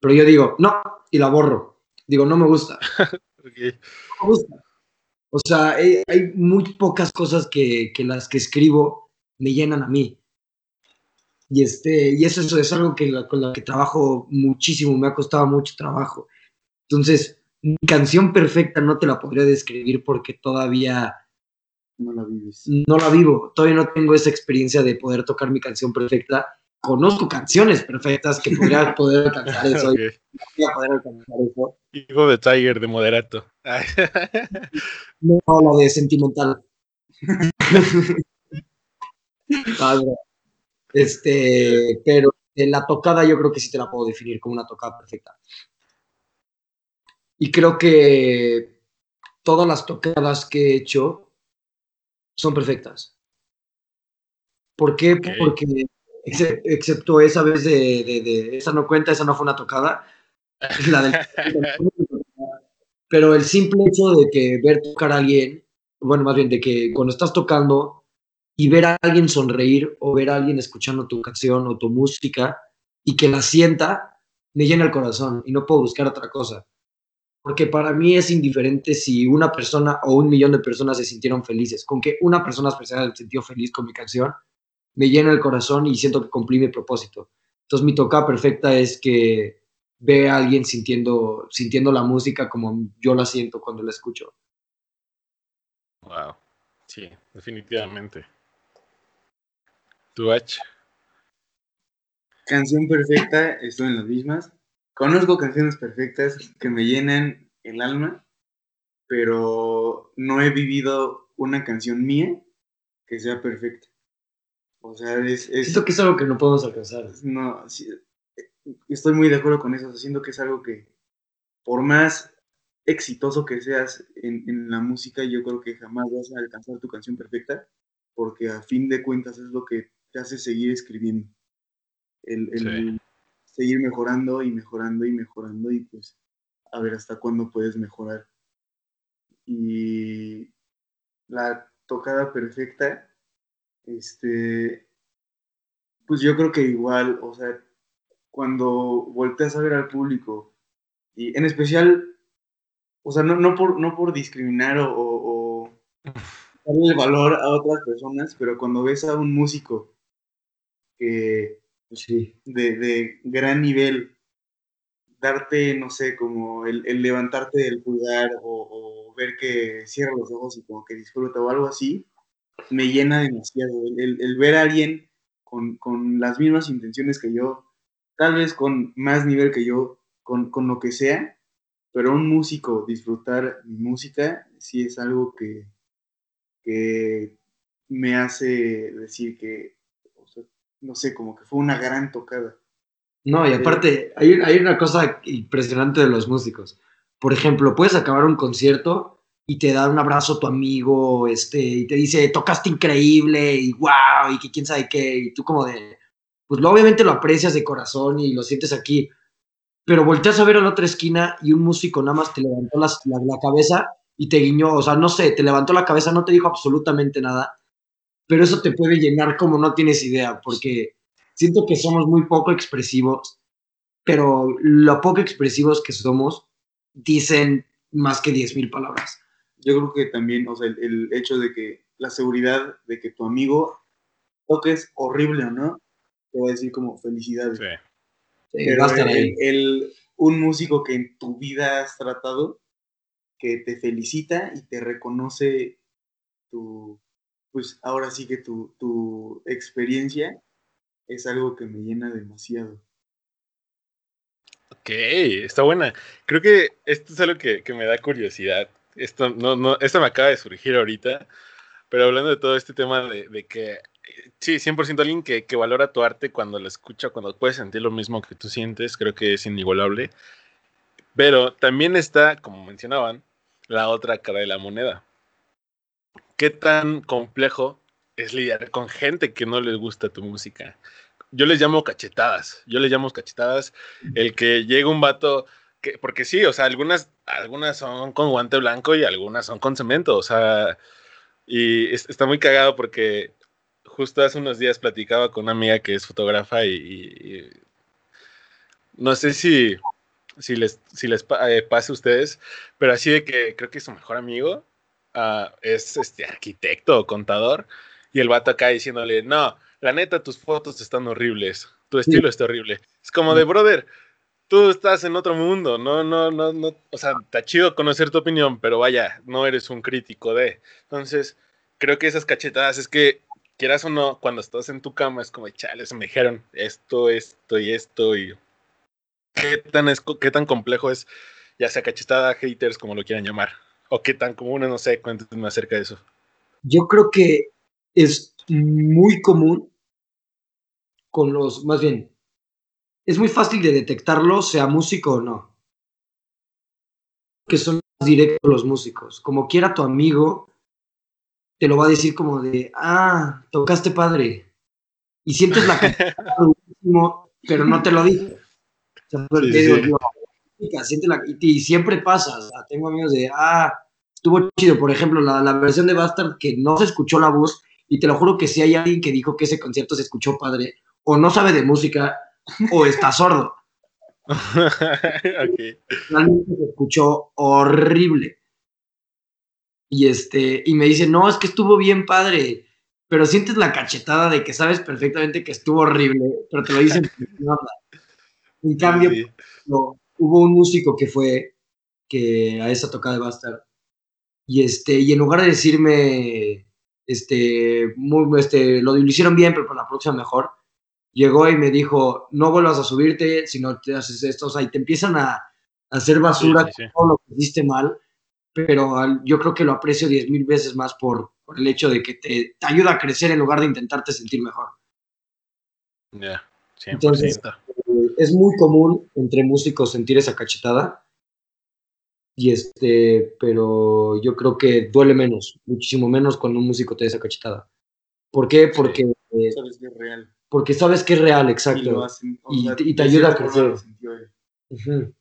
Pero yo digo, no, y la borro. Digo, no me gusta. No me gusta. O sea, hay, muy pocas cosas que, que, las que escribo me llenan a mí. Y, este, y eso, eso es algo que con lo que trabajo muchísimo, me ha costado mucho trabajo. Entonces, mi canción perfecta no te la podría describir porque todavía no la vives. No la vivo. Todavía no tengo esa experiencia de poder tocar mi canción perfecta. Conozco canciones perfectas que podría poder alcanzar eso. poder alcanzar eso. Hijo de Tiger, de moderato. no, la de sentimental. este, pero en la tocada yo creo que sí te la puedo definir como una tocada perfecta. Y creo que todas las tocadas que he hecho son perfectas. ¿Por qué? Porque, excepto esa vez de, esa no cuenta, esa no fue una tocada. La del, pero el simple hecho de que ver tocar a alguien, bueno, más bien de que cuando estás tocando y ver a alguien sonreír o ver a alguien escuchando tu canción o tu música y que la sienta, me llena el corazón y no puedo buscar otra cosa porque para mí es indiferente si una persona o un millón de personas se sintieron felices. Con que una persona especial se sintió feliz con mi canción, me llena el corazón y siento que cumplí mi propósito. Entonces mi toca perfecta es que ve a alguien sintiendo, sintiendo la música como yo la siento cuando la escucho. Wow, sí, definitivamente. ¿Tu H? Canción perfecta, estoy en las mismas. Conozco canciones perfectas que me llenan el alma, pero no he vivido una canción mía que sea perfecta. O sea, es... es Siento que es algo que no podemos alcanzar. No, estoy muy de acuerdo con eso. Siento que es algo que, por más exitoso que seas en, la música, yo creo que jamás vas a alcanzar tu canción perfecta, porque a fin de cuentas es lo que te hace seguir escribiendo. el, seguir mejorando y mejorando y mejorando y pues a ver hasta cuándo puedes mejorar. Y la tocada perfecta, este, pues yo creo que igual, o sea, cuando volteas a ver al público, y en especial, o sea, no, no, por, no por discriminar o, darle valor a otras personas, pero cuando ves a un músico que, pues sí, de, de gran nivel, darte, no sé, como el, el levantarte del pulgar o, ver que cierra los ojos y como que disfruta o algo así, me llena demasiado. El, el ver a alguien con, con, las mismas intenciones que yo, tal vez con más nivel que yo, con, con lo que sea, pero un músico disfrutar mi música sí es algo que, que me hace decir que, o sea, no sé, como que fue una gran tocada. No, y aparte, hay, hay una cosa impresionante de los músicos. Por ejemplo, puedes acabar un concierto y te da un abrazo tu amigo, este, y te dice, tocaste increíble, y wow, y que quién sabe qué, y tú como de, pues obviamente lo aprecias de corazón y lo sientes aquí, pero volteas a ver a la otra esquina y un músico nada más te levantó la, la cabeza y te guiñó, o sea, no sé, te levantó la cabeza, no te dijo absolutamente nada, pero eso te puede llenar como no tienes idea, porque siento que somos muy poco expresivos, pero lo poco expresivos que somos dicen más que 10.000 palabras. Yo creo que también, o sea, el, el, hecho de que la seguridad de que tu amigo toques horrible o no, te va a decir como felicidades. Sí. Sí, Pero el, el, un músico que en tu vida has tratado, que te felicita y te reconoce tu, pues ahora sí que tu, tu experiencia, es algo que me llena demasiado. Ok, está buena. Creo que esto es algo que, que, me da curiosidad. Esto, no, no, esto me acaba de surgir ahorita, pero hablando de todo este tema de, de que, sí, 100% alguien que, que, valora tu arte cuando lo escucha, cuando puedes sentir lo mismo que tú sientes, creo que es inigualable. Pero también está, como mencionaban, la otra cara de la moneda. ¿Qué tan complejo es lidiar con gente que no les gusta tu música. Yo les llamo cachetadas, yo les llamo cachetadas. El que llega un vato, que, porque sí, o sea, algunas, algunas son con guante blanco y algunas son con cemento, o sea, y es, está muy cagado porque justo hace unos días platicaba con una amiga que es fotógrafa y, y, y no sé si, si les, si les eh, pase a ustedes, pero así de que creo que su mejor amigo uh, es este arquitecto o contador y el vato acá diciéndole, no, la neta, tus fotos están horribles, tu estilo sí. está horrible. Es como de, brother, tú estás en otro mundo, no, no, no, no, o sea, está chido conocer tu opinión, pero vaya, no eres un crítico de. Entonces, creo que esas cachetadas es que, quieras o no, cuando estás en tu cama es como, chales, me dijeron esto, esto y esto, y qué tan, es, qué tan complejo es, ya sea cachetada, haters, como lo quieran llamar, o qué tan común es, no sé, cuéntenme acerca de eso. Yo creo que es muy común con los, más bien, es muy fácil de detectarlo, sea músico o no. Que son directos los músicos. Como quiera tu amigo, te lo va a decir como de, ah, tocaste padre. Y sientes la pero no te lo dice. O sea, sí, te digo, sí. Yo, siente la, y, y, siempre pasa. O sea, tengo amigos de, ah, estuvo chido. Por ejemplo, la, la versión de Bastard que no se escuchó la voz, y te lo juro que si hay alguien que dijo que ese concierto se escuchó padre, o no sabe de música, o está sordo. okay. Realmente se escuchó horrible. Y este, y me dice, no, es que estuvo bien padre, pero sientes la cachetada de que sabes perfectamente que estuvo horrible, pero te lo dicen En cambio, sí. no, hubo un músico que fue que a esa tocada de Bastard, y este, y en lugar de decirme este, muy, este, lo, lo hicieron bien, pero para la próxima mejor. Llegó y me dijo, no vuelvas a subirte si no te haces esto, o sea, y te empiezan a, a hacer basura sí, sí, sí. todo lo que hiciste mal, pero yo creo que lo aprecio diez mil veces más por, por, el hecho de que te, te, ayuda a crecer en lugar de intentarte sentir mejor. Ya, yeah, Entonces, eh, es muy común entre músicos sentir esa cachetada, y este, pero yo creo que duele menos, muchísimo menos cuando un músico te da esa cachetada. ¿Por qué? Porque sí, sabes que es real. Porque sabes que es real, exacto. Y, hacen, y, sea, y te ayuda a crecer. Uh -huh.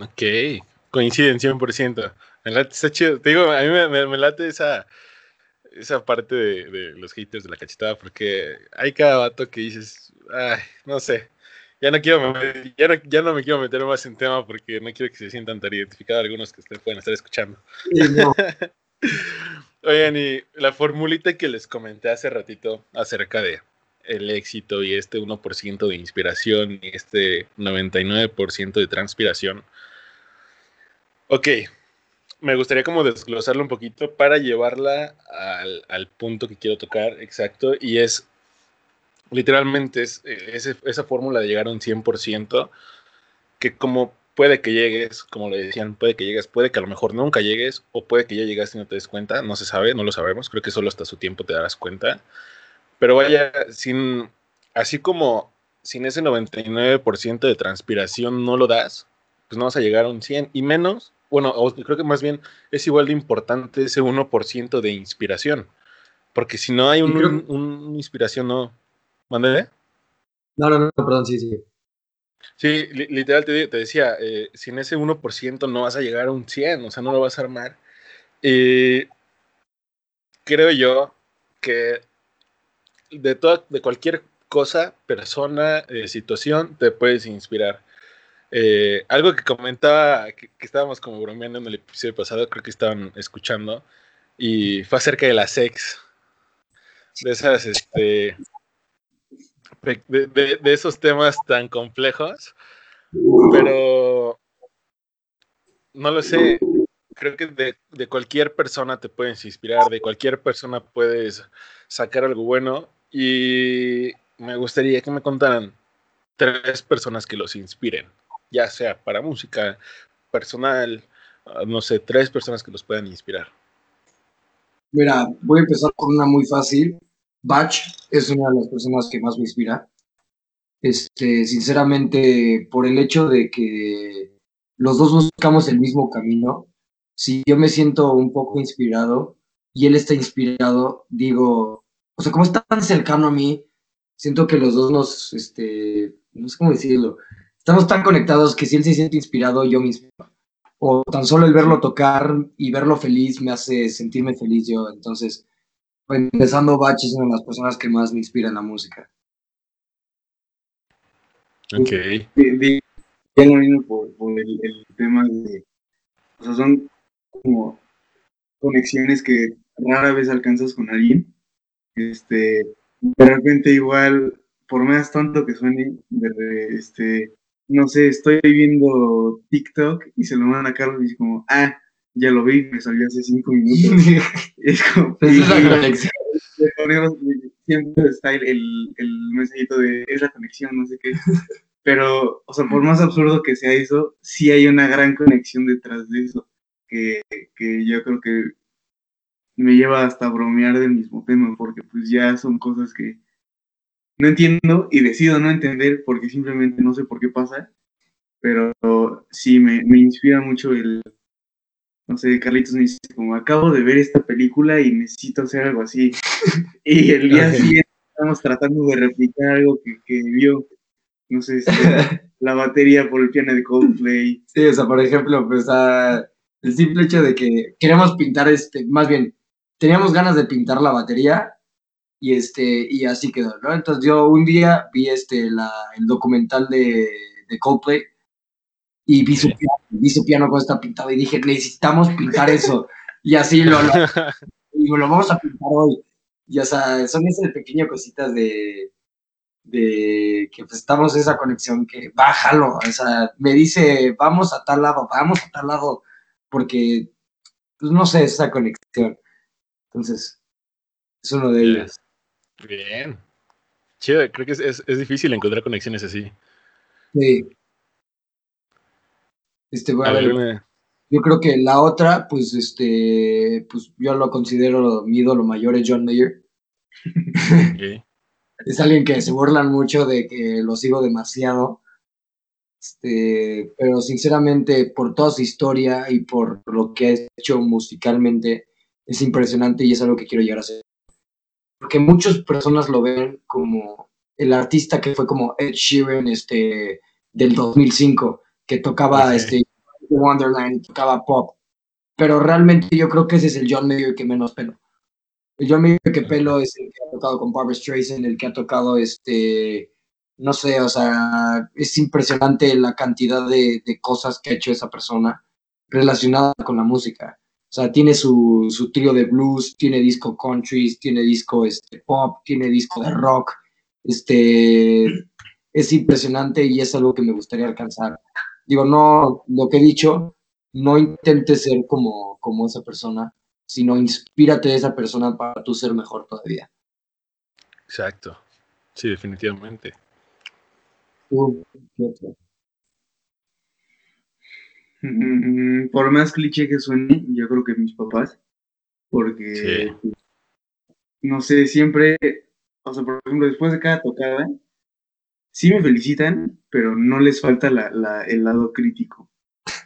Ok, coinciden 100%. Me late, está chido. Te digo, a mí me, me, me late esa, esa parte de, de, los haters de la cachetada, porque hay cada vato que dices, ay, no sé. ya no quiero ya no, ya no me quiero meter más en tema porque no quiero que se sientan tan identificados algunos que ustedes pueden estar escuchando. Oigan, y la formulita que les comenté hace ratito acerca de el éxito y este 1% de inspiración y este 99% de transpiración. Ok, me gustaría como desglosarlo un poquito para llevarla al, al punto que quiero tocar exacto y es literalmente es, esa fórmula de llegar a un 100% que como puede que llegues, como le decían, puede que llegues, puede que a lo mejor nunca llegues o puede que ya llegaste y no te des cuenta, no se sabe, no lo sabemos, creo que solo hasta su tiempo te darás cuenta. Pero vaya, sin, así como sin ese 99% de transpiración no lo das, pues no vas a llegar a un 100 y menos, bueno, creo que más bien es igual de importante ese 1% de inspiración, porque si no hay una un inspiración no, ¿Mandé? No, no, no, perdón, sí, sí. Sí, literal te, te decía, eh, sin ese 1% no vas a llegar a un 100, o sea, no lo vas a armar. Y creo yo que de, toda, de cualquier cosa, persona, eh, situación, te puedes inspirar. Eh, algo que comentaba, que, que, estábamos como bromeando en el episodio pasado, creo que estaban escuchando, y fue acerca de la sex. De esas, este, de, esos temas tan complejos, pero no lo sé, creo que de, cualquier persona te puedes inspirar, de cualquier persona puedes sacar algo bueno y me gustaría que me contaran tres personas que los inspiren, ya sea para música, personal, ah, no sé, tres personas que los puedan inspirar. Mira, voy a empezar con una muy fácil Bach es una de las personas que más me inspira. Este, sinceramente, por el hecho de que los dos buscamos el mismo camino, si yo me siento un poco inspirado y él está inspirado, digo, o sea, como está tan cercano a mí, siento que los dos nos, este, no sé cómo decirlo, estamos tan conectados que si él se siente inspirado, yo me inspiro. O tan solo el verlo tocar y verlo feliz me hace sentirme feliz yo. Entonces, empezando Bach es una de las personas que más me inspiran la música. Ok. Tengo mismo por, el, tema de. O sea, son como conexiones que rara vez alcanzas con alguien. Este, de repente, igual, por más tonto que suene, de, este, no sé, estoy viendo TikTok y se lo mandan a Carlos y dice como, ah, ya lo vi, me salió hace cinco minutos. es como, es la conexión. Siempre está el, el, mensajito de es la conexión, no sé qué. Pero, o sea, por más absurdo que sea eso, sí hay una gran conexión detrás de eso. Que, que yo creo que me lleva hasta a bromear del mismo tema, porque pues ya son cosas que no entiendo y decido no entender porque simplemente no sé por qué pasa. Pero sí, me, me inspira mucho el, no sé, Carlitos me dice, como acabo de ver esta película y necesito hacer algo así. y el día siguiente estamos tratando de replicar algo que, que vio, no sé, este, la batería por el piano de Coldplay. Sí, o sea, por ejemplo, pues el simple hecho de que queremos pintar, este, más bien, teníamos ganas de pintar la batería y este y así quedó, ¿no? Entonces yo un día vi este la, el documental de, de Coldplay y vi su, piano, vi su piano cuando está pintado y dije, necesitamos pintar eso. Y así lo, lo, y lo vamos a pintar hoy. Y o sea, son esas pequeñas cositas de, de que pues estamos esa conexión que bájalo, o sea, me dice, vamos a tal lado, vamos a tal lado, porque, pues no sé, esa conexión. Entonces, es uno de ellos. Bien. Chido, creo que es, es, es difícil encontrar conexiones así. Sí. Este, yo creo que la otra, pues, este, pues yo lo considero mi ídolo mayor es John Mayer. es alguien que se burlan mucho de que lo sigo demasiado. Este, pero sinceramente, por toda su historia y por lo que ha hecho musicalmente, es impresionante y es algo que quiero llegar a ser. Porque muchas personas lo ven como el artista que fue como Ed Sheeran este, del 2005 que tocaba este Wonderland, tocaba pop. Pero realmente yo creo que ese es el John Mayer que menos pelo. El John Mayer que pelo es el que ha tocado con Barbara Streisand, el que ha tocado este no sé, o sea, es impresionante la cantidad de, de cosas que ha hecho esa persona relacionada con la música. O sea, tiene su, su trío de blues, tiene disco country, tiene disco este, pop, tiene disco de rock. Este, es impresionante y es algo que me gustaría alcanzar. Digo, no, lo que he dicho, no intentes ser como, como esa persona, sino inspírate de esa persona para tú ser mejor todavía. Exacto. Sí, definitivamente. Tú, ¿qué otro? Mm, Por más cliché que suene, yo creo que mis papás, porque, Sí. no sé, siempre, o sea, por ejemplo, después de cada tocada, sí me felicitan, pero no les falta la, la- el lado crítico,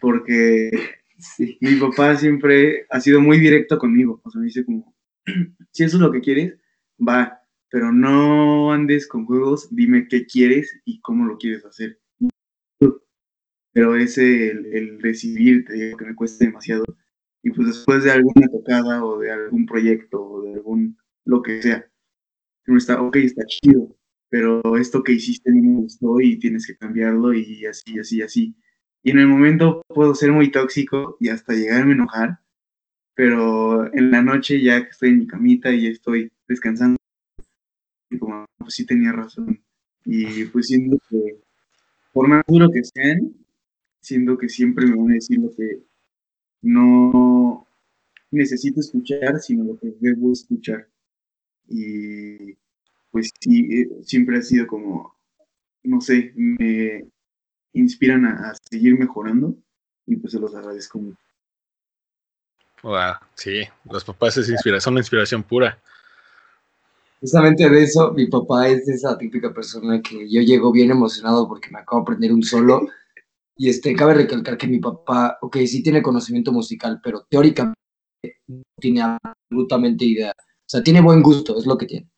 porque Sí. mi papá siempre ha sido muy directo conmigo, o sea, me dice como, si eso es lo que quieres, va, pero no andes con juegos, dime qué quieres y cómo lo quieres hacer. Pero ese, el, el recibir, te digo que me cuesta demasiado. Y pues después de alguna tocada o de algún proyecto o de algún, lo que sea, siempre está, ok, está chido, pero esto que hiciste no me gustó y tienes que cambiarlo y así, así, así. Y en el momento puedo ser muy tóxico y hasta llegarme a enojar, pero en la noche ya que estoy en mi camita y estoy descansando, y como, pues sí tenía razón. Y pues siento que, por más duro que sean, siento que siempre me van a decir lo que no necesito escuchar, sino lo que debo escuchar. Y pues sí, eh, siempre ha sido como, no sé, me inspiran a, a seguir mejorando y pues se los agradezco mucho. Wow, sí, los papás es inspira- son una inspiración pura. Justamente de eso, mi papá es esa típica persona que yo llego bien emocionado porque me acabo de aprender un solo. Y este, cabe recalcar que mi papá, ok, sí tiene conocimiento musical, pero teóricamente no tiene absolutamente idea. O sea, tiene buen gusto, es lo que tiene.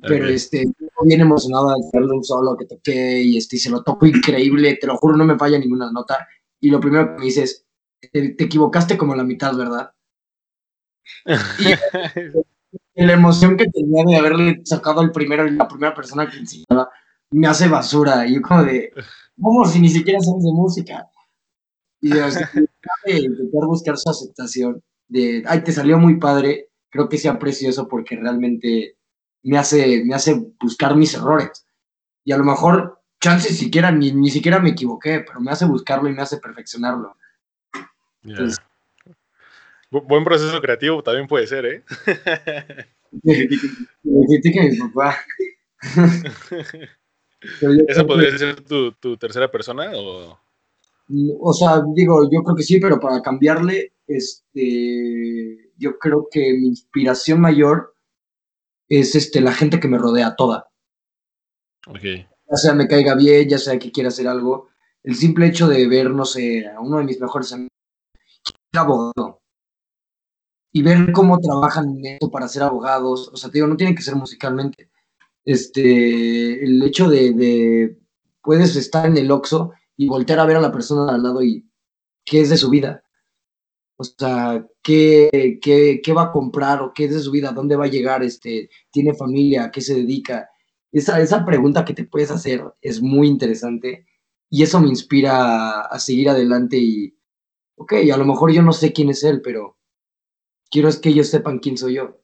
Pero Ok. este, bien emocionado al hacerle un solo que toqué y este, se lo toco increíble, te lo juro, no me falla ninguna nota. Y lo primero que me dice es, te, te equivocaste como la mitad, ¿verdad? Y la emoción que tenía de haberle sacado el primero, la primera persona que enseñaba, me hace basura. Y yo como de, ¿cómo si ni siquiera sabes de música? Y de intentar buscar su aceptación, de, ay, te salió muy padre, creo que sea precioso porque realmente me hace, me hace buscar mis errores. Y a lo mejor, chances siquiera, ni, ni siquiera me equivoqué, pero me hace buscarlo y me hace perfeccionarlo. Bu- Buen proceso creativo también puede ser, ¿eh? Me critica mi papá. ¿Esa podría ser tu, tu tercera persona? O... O sea, digo, yo creo que sí, pero para cambiarle, este, yo creo que mi inspiración mayor es este, la gente que me rodea, toda. Ok, Ya sea me caiga bien, ya sea que quiera hacer algo. El simple hecho de ver, no sé, a uno de mis mejores amigos, abogado, y ver cómo trabajan en esto para ser abogados, o sea, te digo, no tiene que ser musicalmente. Este, el hecho de, de puedes estar en el Oxxo y voltear a ver a la persona al lado y qué es de su vida. O sea, ¿qué, qué, qué va a comprar o qué es de su vida? ¿Dónde va a llegar? Este, ¿Tiene familia? ¿A qué se dedica? Esa, esa pregunta que te puedes hacer es muy interesante y eso me inspira a, seguir adelante y, ok, a lo mejor yo no sé quién es él, pero quiero es que ellos sepan quién soy yo.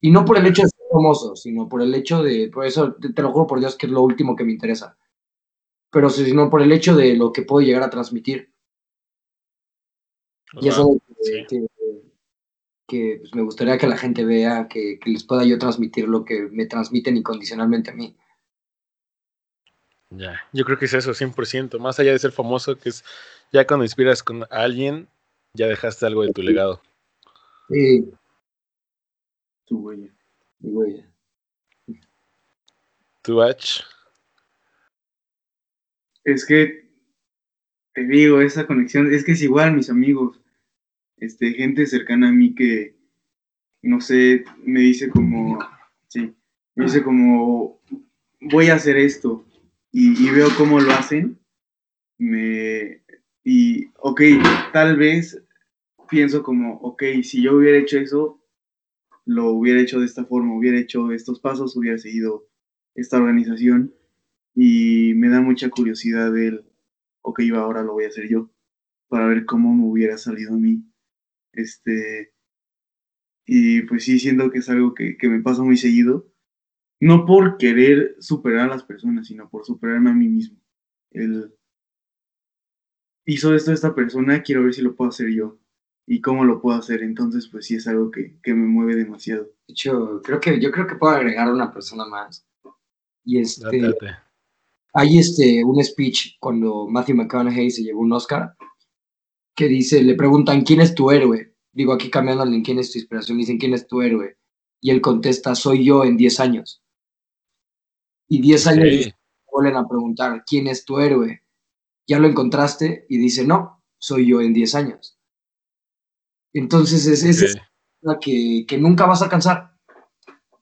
Y no por el hecho de famoso, sino por el hecho de, por eso te, te lo juro por Dios que es lo último que me interesa pero sino por el hecho de lo que puedo llegar a transmitir. Y eso sí. que, que, pues, me gustaría que la gente vea, que, que les pueda yo transmitir lo que me transmiten incondicionalmente a mí. Ya, yo creo que es eso, 100%. Más allá de ser famoso, que es ya cuando inspiras con alguien, ya dejaste algo de tu legado. Sí, Tu huella. Y güey. ¿Tú, Bach? Es que te digo, esa conexión, es que es igual mis amigos, este, gente cercana a mí que, no sé, me dice como, sí, me dice como, voy a hacer esto, y, y veo cómo lo hacen, me, y, ok, tal vez pienso como, ok, si yo hubiera hecho eso, lo hubiera hecho de esta forma, hubiera hecho estos pasos, hubiera seguido esta organización, y me da mucha curiosidad el, ok, ahora lo voy a hacer yo, para ver cómo me hubiera salido a mí. Este, y pues sí, siento que es algo que, que me pasa muy seguido, no por querer superar a las personas, sino por superarme a mí mismo. El, hizo esto esta persona, quiero ver si lo puedo hacer yo y cómo lo puedo hacer. Entonces, pues sí es algo que, que me mueve demasiado. De hecho, creo que yo creo que puedo agregar una persona más. Y este Date. hay este un speech cuando Matthew McConaughey se llevó un Oscar que dice, le preguntan quién es tu héroe. Digo aquí cambiándole en quién es tu inspiración, dicen quién es tu héroe. Y él contesta, soy yo en 10 años. Y 10 años después vuelven a preguntar, ¿quién es tu héroe? ¿Ya lo encontraste? Y dice, no, soy yo en 10 años. Entonces es, es la que, que nunca vas a alcanzar.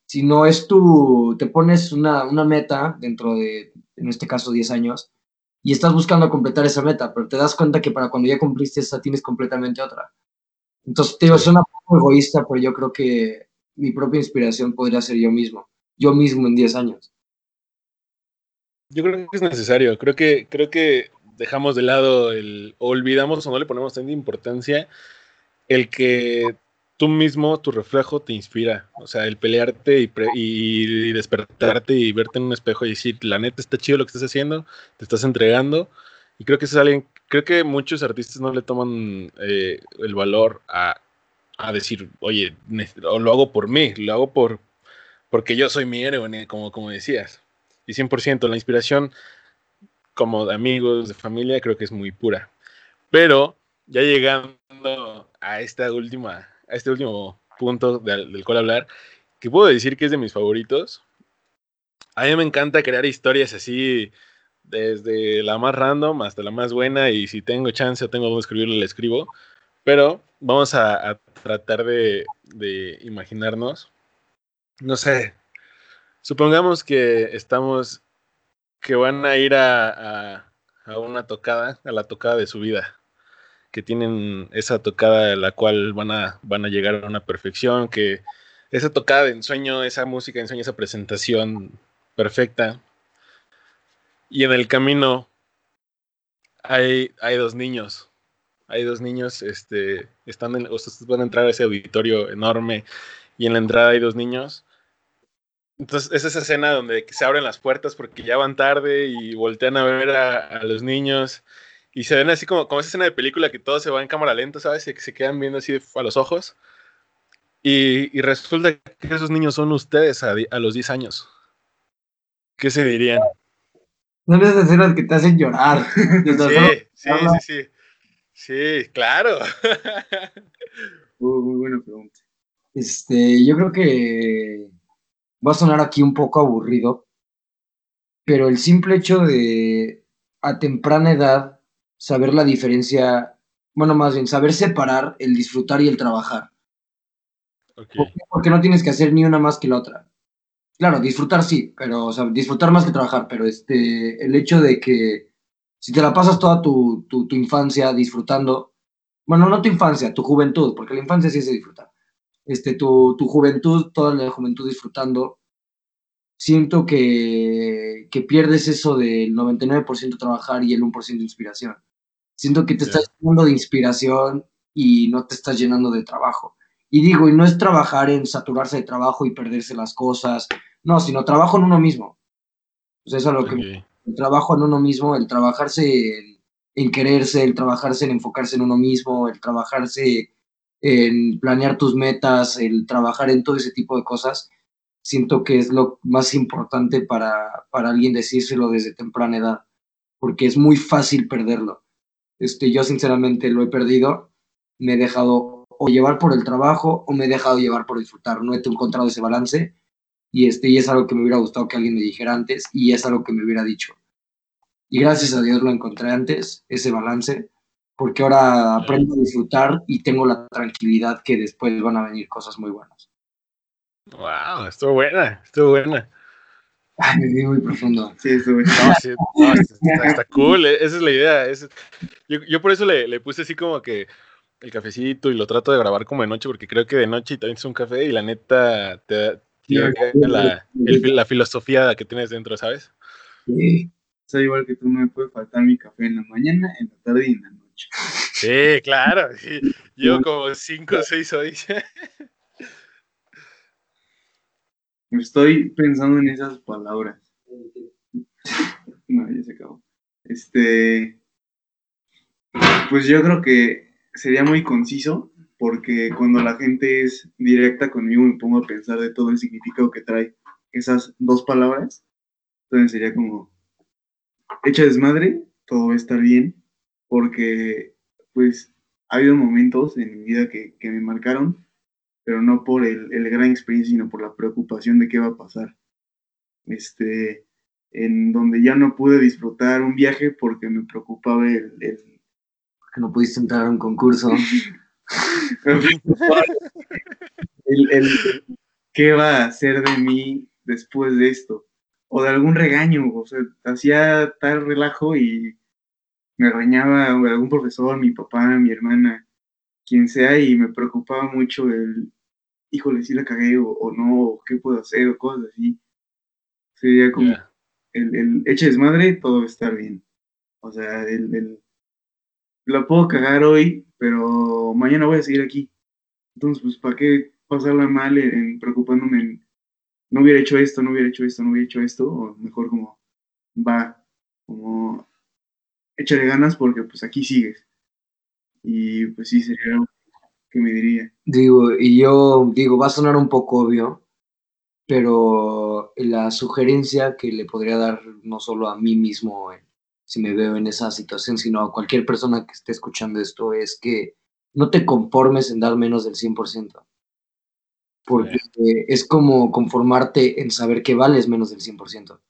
Si no es tu, te pones una, una meta dentro de, en este caso, 10 años, y estás buscando completar esa meta, pero te das cuenta que para cuando ya cumpliste esa tienes completamente otra. Entonces, te digo, suena un poco egoísta, pero yo creo que mi propia inspiración podría ser yo mismo, yo mismo en 10 años. Yo creo que es necesario. Creo que, creo que dejamos de lado el. olvidamos o no le ponemos tanta importancia el que tú mismo, tu reflejo, te inspira. O sea, el pelearte y, y despertarte y verte en un espejo y decir, la neta está chido lo que estás haciendo, te estás entregando. Y creo que es alguien. Creo que muchos artistas no le toman eh, el valor a, a decir, oye, lo hago por mí, lo hago por porque yo soy mi héroe, como, como decías. Y 100% la inspiración como de amigos, de familia, creo que es muy pura. Pero ya llegando a esta última, a este último punto del, cual hablar, que puedo decir que es de mis favoritos. A mí me encanta crear historias así, desde la más random hasta la más buena, y si tengo chance o tengo donde escribirlo, le escribo. Pero vamos a, tratar de, de imaginarnos, no sé, supongamos que estamos, que van a ir a, a una tocada, a la tocada de su vida que tienen esa tocada a la cual van a, van a llegar a una perfección, que esa tocada de ensueño, esa música de ensueño, esa presentación perfecta. Y en el camino hay, hay dos niños. Hay dos niños, este, están ustedes van a entrar a ese auditorio enorme y en la entrada hay dos niños. Entonces es esa escena donde se abren las puertas porque ya van tarde y voltean a ver a los niños y se ven así como, como esa escena de película que todo se va en cámara lenta, ¿sabes? Y que se quedan viendo así a los ojos. Y, y resulta que esos niños son ustedes a, a los 10 años. ¿Qué se dirían? Son esas escenas que te hacen llorar. Sí, sí, sí, sí. Sí, claro. Uh, muy buena pregunta. Este, yo creo que va a sonar aquí un poco aburrido, pero el simple hecho de a temprana edad saber la diferencia, bueno, más bien saber separar el disfrutar y el trabajar. ¿Por qué? Porque no tienes que hacer ni una más que la otra. Claro, disfrutar sí, pero, o sea, disfrutar más que trabajar, pero este, el hecho de que si te la pasas toda tu, tu, tu infancia disfrutando, bueno, no tu infancia, tu juventud, porque la infancia sí es de disfrutar, este, tu, tu juventud, toda la juventud disfrutando, siento que, que pierdes eso del 99% trabajar y el 1% de inspiración. Siento que te estás llenando de inspiración y no te estás llenando de trabajo. Y digo, y no es trabajar en saturarse de trabajo y perderse las cosas, no, sino trabajo en uno mismo. Sea, eso es lo que el trabajo en uno mismo, el trabajarse en, en quererse, el trabajarse en enfocarse en uno mismo, el trabajarse en planear tus metas, el trabajar en todo ese tipo de cosas, siento que es lo más importante para, para alguien decírselo desde temprana edad, porque es muy fácil perderlo. Este, yo sinceramente lo he perdido, me he dejado o llevar por el trabajo o me he dejado llevar por disfrutar, no he encontrado ese balance y, este, y es algo que me hubiera gustado que alguien me dijera antes y es algo que me hubiera dicho. Y gracias a Dios lo encontré antes, ese balance, porque ahora aprendo a disfrutar y tengo la tranquilidad que después van a venir cosas muy buenas. Wow, estuvo buena, estuvo buena. Ay, me vi muy profundo. Sí, eso es. No, sí, no, está, está cool, eh, esa es la idea. es- yo, yo por eso le, le puse así como que el cafecito y lo trato de grabar como de noche, porque creo que de noche también es un café y la neta te da- llega la, el la filosofía que tienes dentro, ¿sabes? Sí. Soy igual que tú, no me puede faltar mi café en la mañana, en la tarde y en la noche. Sí, claro. sí. Yo como cinco o seis hoy. Estoy pensando en esas palabras. No, ya se acabó. Este. Pues yo creo que sería muy conciso, porque cuando la gente es directa conmigo me pongo a pensar de todo el significado que trae esas dos palabras. Entonces sería como, echa desmadre, todo va a estar bien, porque pues ha habido momentos en mi vida que, que me marcaron, pero no por el, el gran experiencia, sino por la preocupación de qué va a pasar. Este, en donde ya no pude disfrutar un viaje porque me preocupaba el, el Que no pudiste entrar a un concurso. el, el- qué va a hacer de mí después de esto. O de algún regaño, o sea, hacía tal relajo y me regañaba algún profesor, mi papá, mi hermana, quien sea, y me preocupaba mucho el, híjole, si la cagué o, o no, o qué puedo hacer, o cosas así. Sería como el, el eche desmadre, todo va a estar bien. O sea, el, el- la puedo cagar hoy, pero mañana voy a seguir aquí. Entonces, pues, ¿para qué pasarla mal en, en preocupándome en no hubiera hecho esto, no hubiera hecho esto, no hubiera hecho esto? O mejor como va, como échale ganas porque pues aquí sigues. Y pues sí, sería que me diría. Digo, y yo digo, va a sonar un poco obvio, pero la sugerencia que le podría dar no solo a mí mismo, eh, si me veo en esa situación, sino a cualquier persona que esté escuchando esto, es que no te conformes en dar menos del 100%. Porque eh, es como conformarte en saber que vales menos del 100%.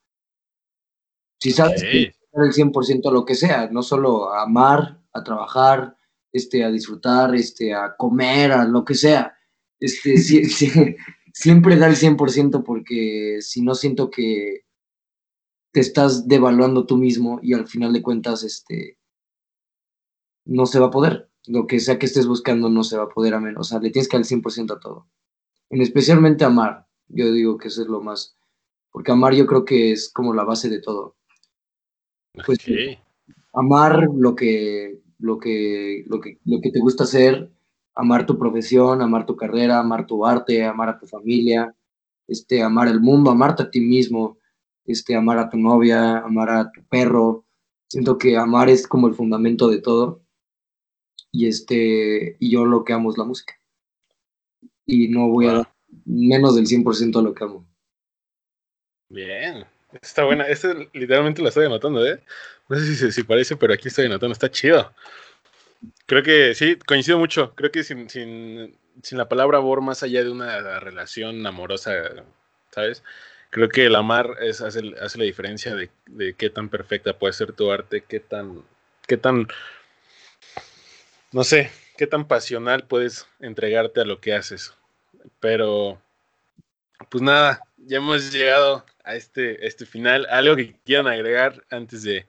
Si sabes que Ok. dar el 100% a lo que sea, no solo a amar, a trabajar, este, a disfrutar, este, a comer, a lo que sea. Este, sí- siempre da el 100% porque si no siento que te estás devaluando tú mismo y al final de cuentas este, no se va a poder. Lo que sea que estés buscando no se va a poder a menos. O sea, le tienes que dar el 100% a todo. En especialmente amar. Yo digo que eso es lo más... Porque amar yo creo que es como la base de todo. Pues Ok. amar lo que, lo que, lo que, lo que te gusta hacer, amar tu profesión, amar tu carrera, amar tu arte, amar a tu familia, este, amar el mundo, amarte a ti mismo, este, amar a tu novia, amar a tu perro. Siento que amar es como el fundamento de todo. Y este, y yo lo que amo es la música. Y no voy a dar menos del 100% a lo que amo. Bien. Está buena. Esta literalmente la estoy anotando, ¿eh? No sé si, si parece, pero aquí estoy anotando. Está chido. Creo que sí, coincido mucho. Creo que sin, sin, sin la palabra amor, más allá de una relación amorosa, ¿sabes? Creo que el amar es, hace, hace la diferencia de, de qué tan perfecta puede ser tu arte, qué tan, qué tan, no sé, qué tan pasional puedes entregarte a lo que haces. Pero, pues nada, ya hemos llegado a este, este final. ¿Algo que quieran agregar antes de,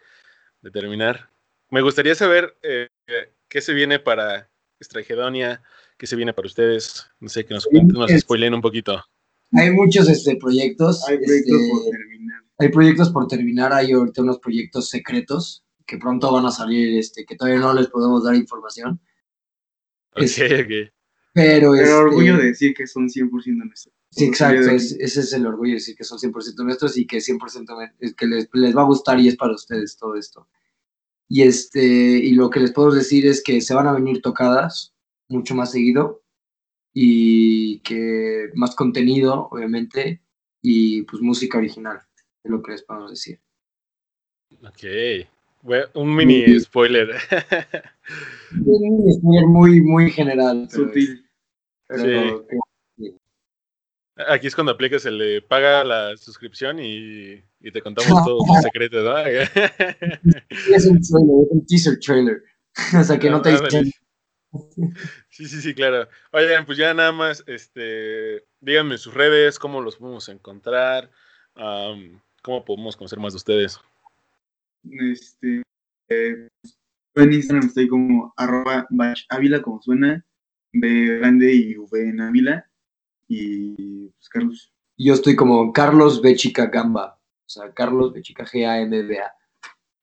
de terminar? Me gustaría saber eh, qué se viene para Estragedonia, qué se viene para ustedes. No sé, que nos cuenten, nos spoilen un poquito. Hay muchos este, proyectos. Hay proyectos este, por terminar. hay proyectos por terminar, hay ahorita unos proyectos secretos que pronto van a salir, este, que todavía no les podemos dar información. Ok, Es- ok. Pero, Pero este, orgullo de decir que son 100% nuestros. Sí, exacto, es- ese es el orgullo de decir que son 100% nuestros y que 100% me- es que les, les va a gustar y es para ustedes todo esto. Y, este, y lo que les puedo decir es que se van a venir tocadas mucho más seguido y que más contenido, obviamente, y pues música original, es lo que les podemos decir. Ok. Bueno, un mini spoiler. Un spoiler muy, muy general. pero- Sutil. pero- Aquí es cuando aplicas el de paga la suscripción y, y te contamos todos los secretos, ¿no? Es un trailer, es un teaser trailer. o sea que no te Ah, ándale. dicen. Sí, sí, sí, claro. Oigan, pues ya nada más, este, díganme sus redes, cómo los podemos encontrar, cómo podemos conocer más de ustedes. Este, eh, en Instagram estoy como arroba bach ávila, como suena, B grande y V en Ávila. Y pues Carlos. Yo estoy como Carlos B. Chica Gamba. sea, Carlos Bechica G-A-M-B-A.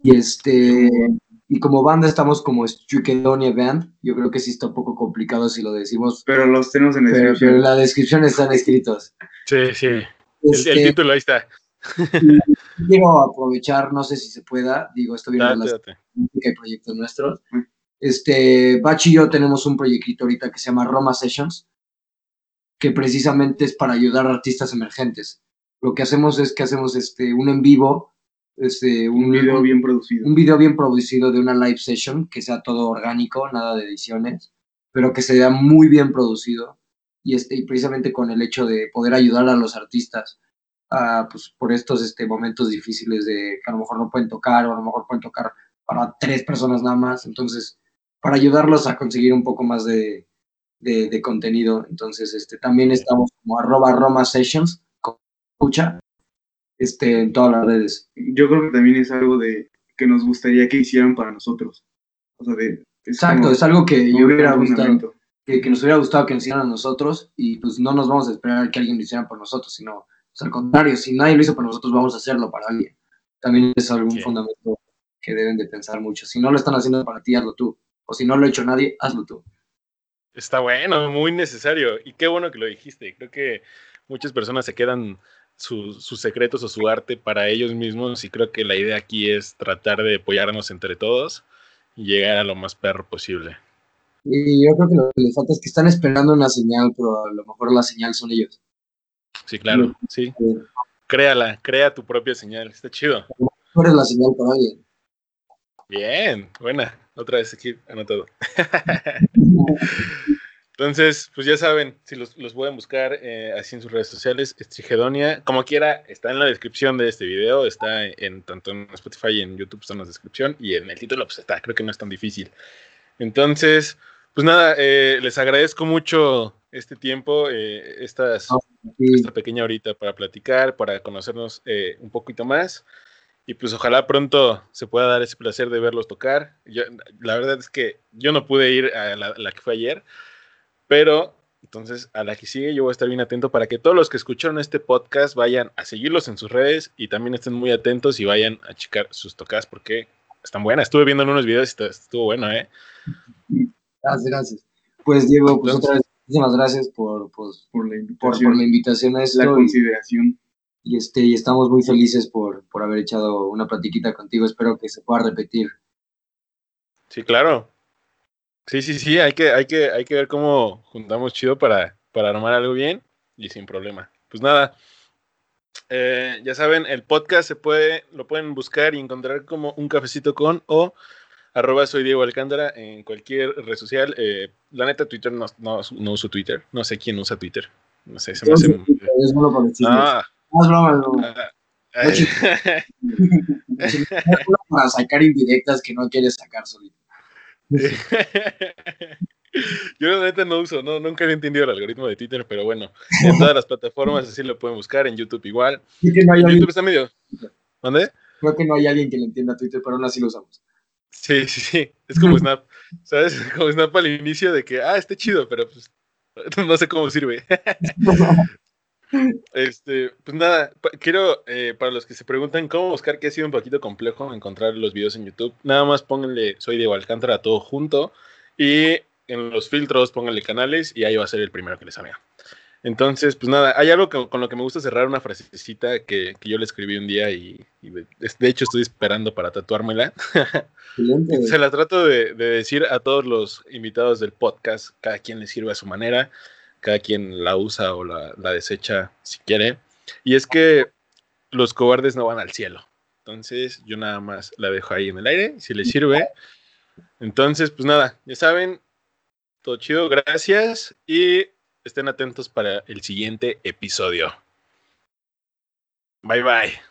Y este, y como banda estamos como Stukedonia Band. Yo creo que sí está un poco complicado si lo decimos. Pero los tenemos en la Pero, descripción. pero en la descripción están escritos. Sí, sí. El, Este, el título ahí está. quiero aprovechar, no sé si se pueda, digo, esto viene de las date. música y proyectos nuestros. Este, Bachi y yo tenemos un proyectito ahorita que se llama Roma Sessions, que precisamente es para ayudar a artistas emergentes. Lo que hacemos es que hacemos este, un en vivo, este, Un video bien producido. un video bien producido de una live session, que sea todo orgánico, nada de ediciones, pero que sea muy bien producido. Y, este, y precisamente con el hecho de poder ayudar a los artistas a, pues, por estos este, momentos difíciles de que a lo mejor no pueden tocar o a lo mejor pueden tocar para tres personas nada más. Entonces, para ayudarlos a conseguir un poco más de, de, de contenido. Entonces, este, también estamos como arroba Roma Sessions, escucha, este, en todas las redes. Yo creo que también es algo de que nos gustaría que hicieran para nosotros. O sea, de. es Exacto, como es algo que yo hubiera gustado, que, que nos hubiera gustado que nos hicieran a nosotros y pues no nos vamos a esperar que alguien lo hiciera por nosotros, sino pues, al contrario, si nadie lo hizo por nosotros, vamos a hacerlo para alguien. También es algún Sí. fundamento que deben de pensar mucho. Si no lo están haciendo para ti, hazlo tú. O si no lo ha hecho nadie, hazlo tú. Está bueno, muy necesario. Y qué bueno que lo dijiste. Creo que muchas personas se quedan su- sus secretos o su arte para ellos mismos y creo que la idea aquí es tratar de apoyarnos entre todos y llegar a lo más perro posible. Y yo creo que lo que les falta es que están esperando una señal, pero a lo mejor la señal son ellos. Sí, claro, sí. Créala, crea tu propia señal. Está chido. Tú eres la señal para alguien. Bien, buena. Otra vez aquí anotado. Entonces, pues ya saben, si los, los pueden buscar eh, así en sus redes sociales, Estrigedonia, como quiera, está en la descripción de este video, está en tanto en Spotify y en YouTube está en la descripción y en el título pues está, creo que no es tan difícil. Entonces, pues nada, eh, les agradezco mucho este tiempo, eh, estas, Sí, esta pequeña horita para platicar, para conocernos eh, un poquito más. Y pues ojalá pronto se pueda dar ese placer de verlos tocar. Yo, la verdad es que yo no pude ir a la, la que fue ayer, pero entonces a la que sigue yo voy a estar bien atento para que todos los que escucharon este podcast vayan a seguirlos en sus redes y también estén muy atentos y vayan a checar sus tocadas porque están buenas. Estuve viendo en unos videos y estu- estuvo bueno, ¿eh? gracias, gracias. Pues Diego, pues Entonces- otra vez, muchísimas gracias por, pues, Por la por, invitación, por la invitación a esto. la y- consideración. Y este y estamos muy felices por, por haber echado una platiquita contigo. Espero que se pueda repetir. Sí, claro. Sí, sí, sí, hay que, hay que, hay que ver cómo juntamos chido para, para armar algo bien y sin problema. Pues nada, eh, ya saben, el podcast se puede, lo pueden buscar y encontrar como un cafecito con o arroba soy Diego Alcántara en cualquier red social. Eh, la neta, Twitter no, no, no uso Twitter, no sé quién usa Twitter. No sé, se me hace... Ah, No, es broma, broma. ah, Es bueno para sacar indirectas que no quieres sacar solito. Yo la neta no uso, no, nunca he entendido el algoritmo de Twitter, pero bueno, en todas las plataformas así lo pueden buscar, en YouTube igual. Creo que no hay En alguien, YouTube está medio. ¿Dónde? creo que no hay alguien que le entienda Twitter, pero aún así lo usamos. Sí, sí, sí. Es como Snap, ¿sabes? Como Snap al inicio de que, ah, está chido, pero pues no sé cómo sirve. Este, pues nada, quiero, eh, para los que se preguntan cómo buscar, que ha sido un poquito complejo encontrar los videos en YouTube, nada más pónganle Soy Diego Alcántara todo junto y en los filtros pónganle canales y ahí va a ser el primero que les salga. Entonces, pues nada, hay algo que- con lo que me gusta cerrar una frasecita que, que yo le escribí un día y, y de, hecho estoy esperando para tatuármela. Se la trato de, de decir a todos los invitados del podcast, cada quien le sirve a su manera, cada quien la usa o la, desecha si quiere. Y es que los cobardes no van al cielo. Entonces yo nada más la dejo ahí en el aire, si les sirve. Entonces, pues nada, ya saben, todo chido, gracias y estén atentos para el siguiente episodio. Bye bye.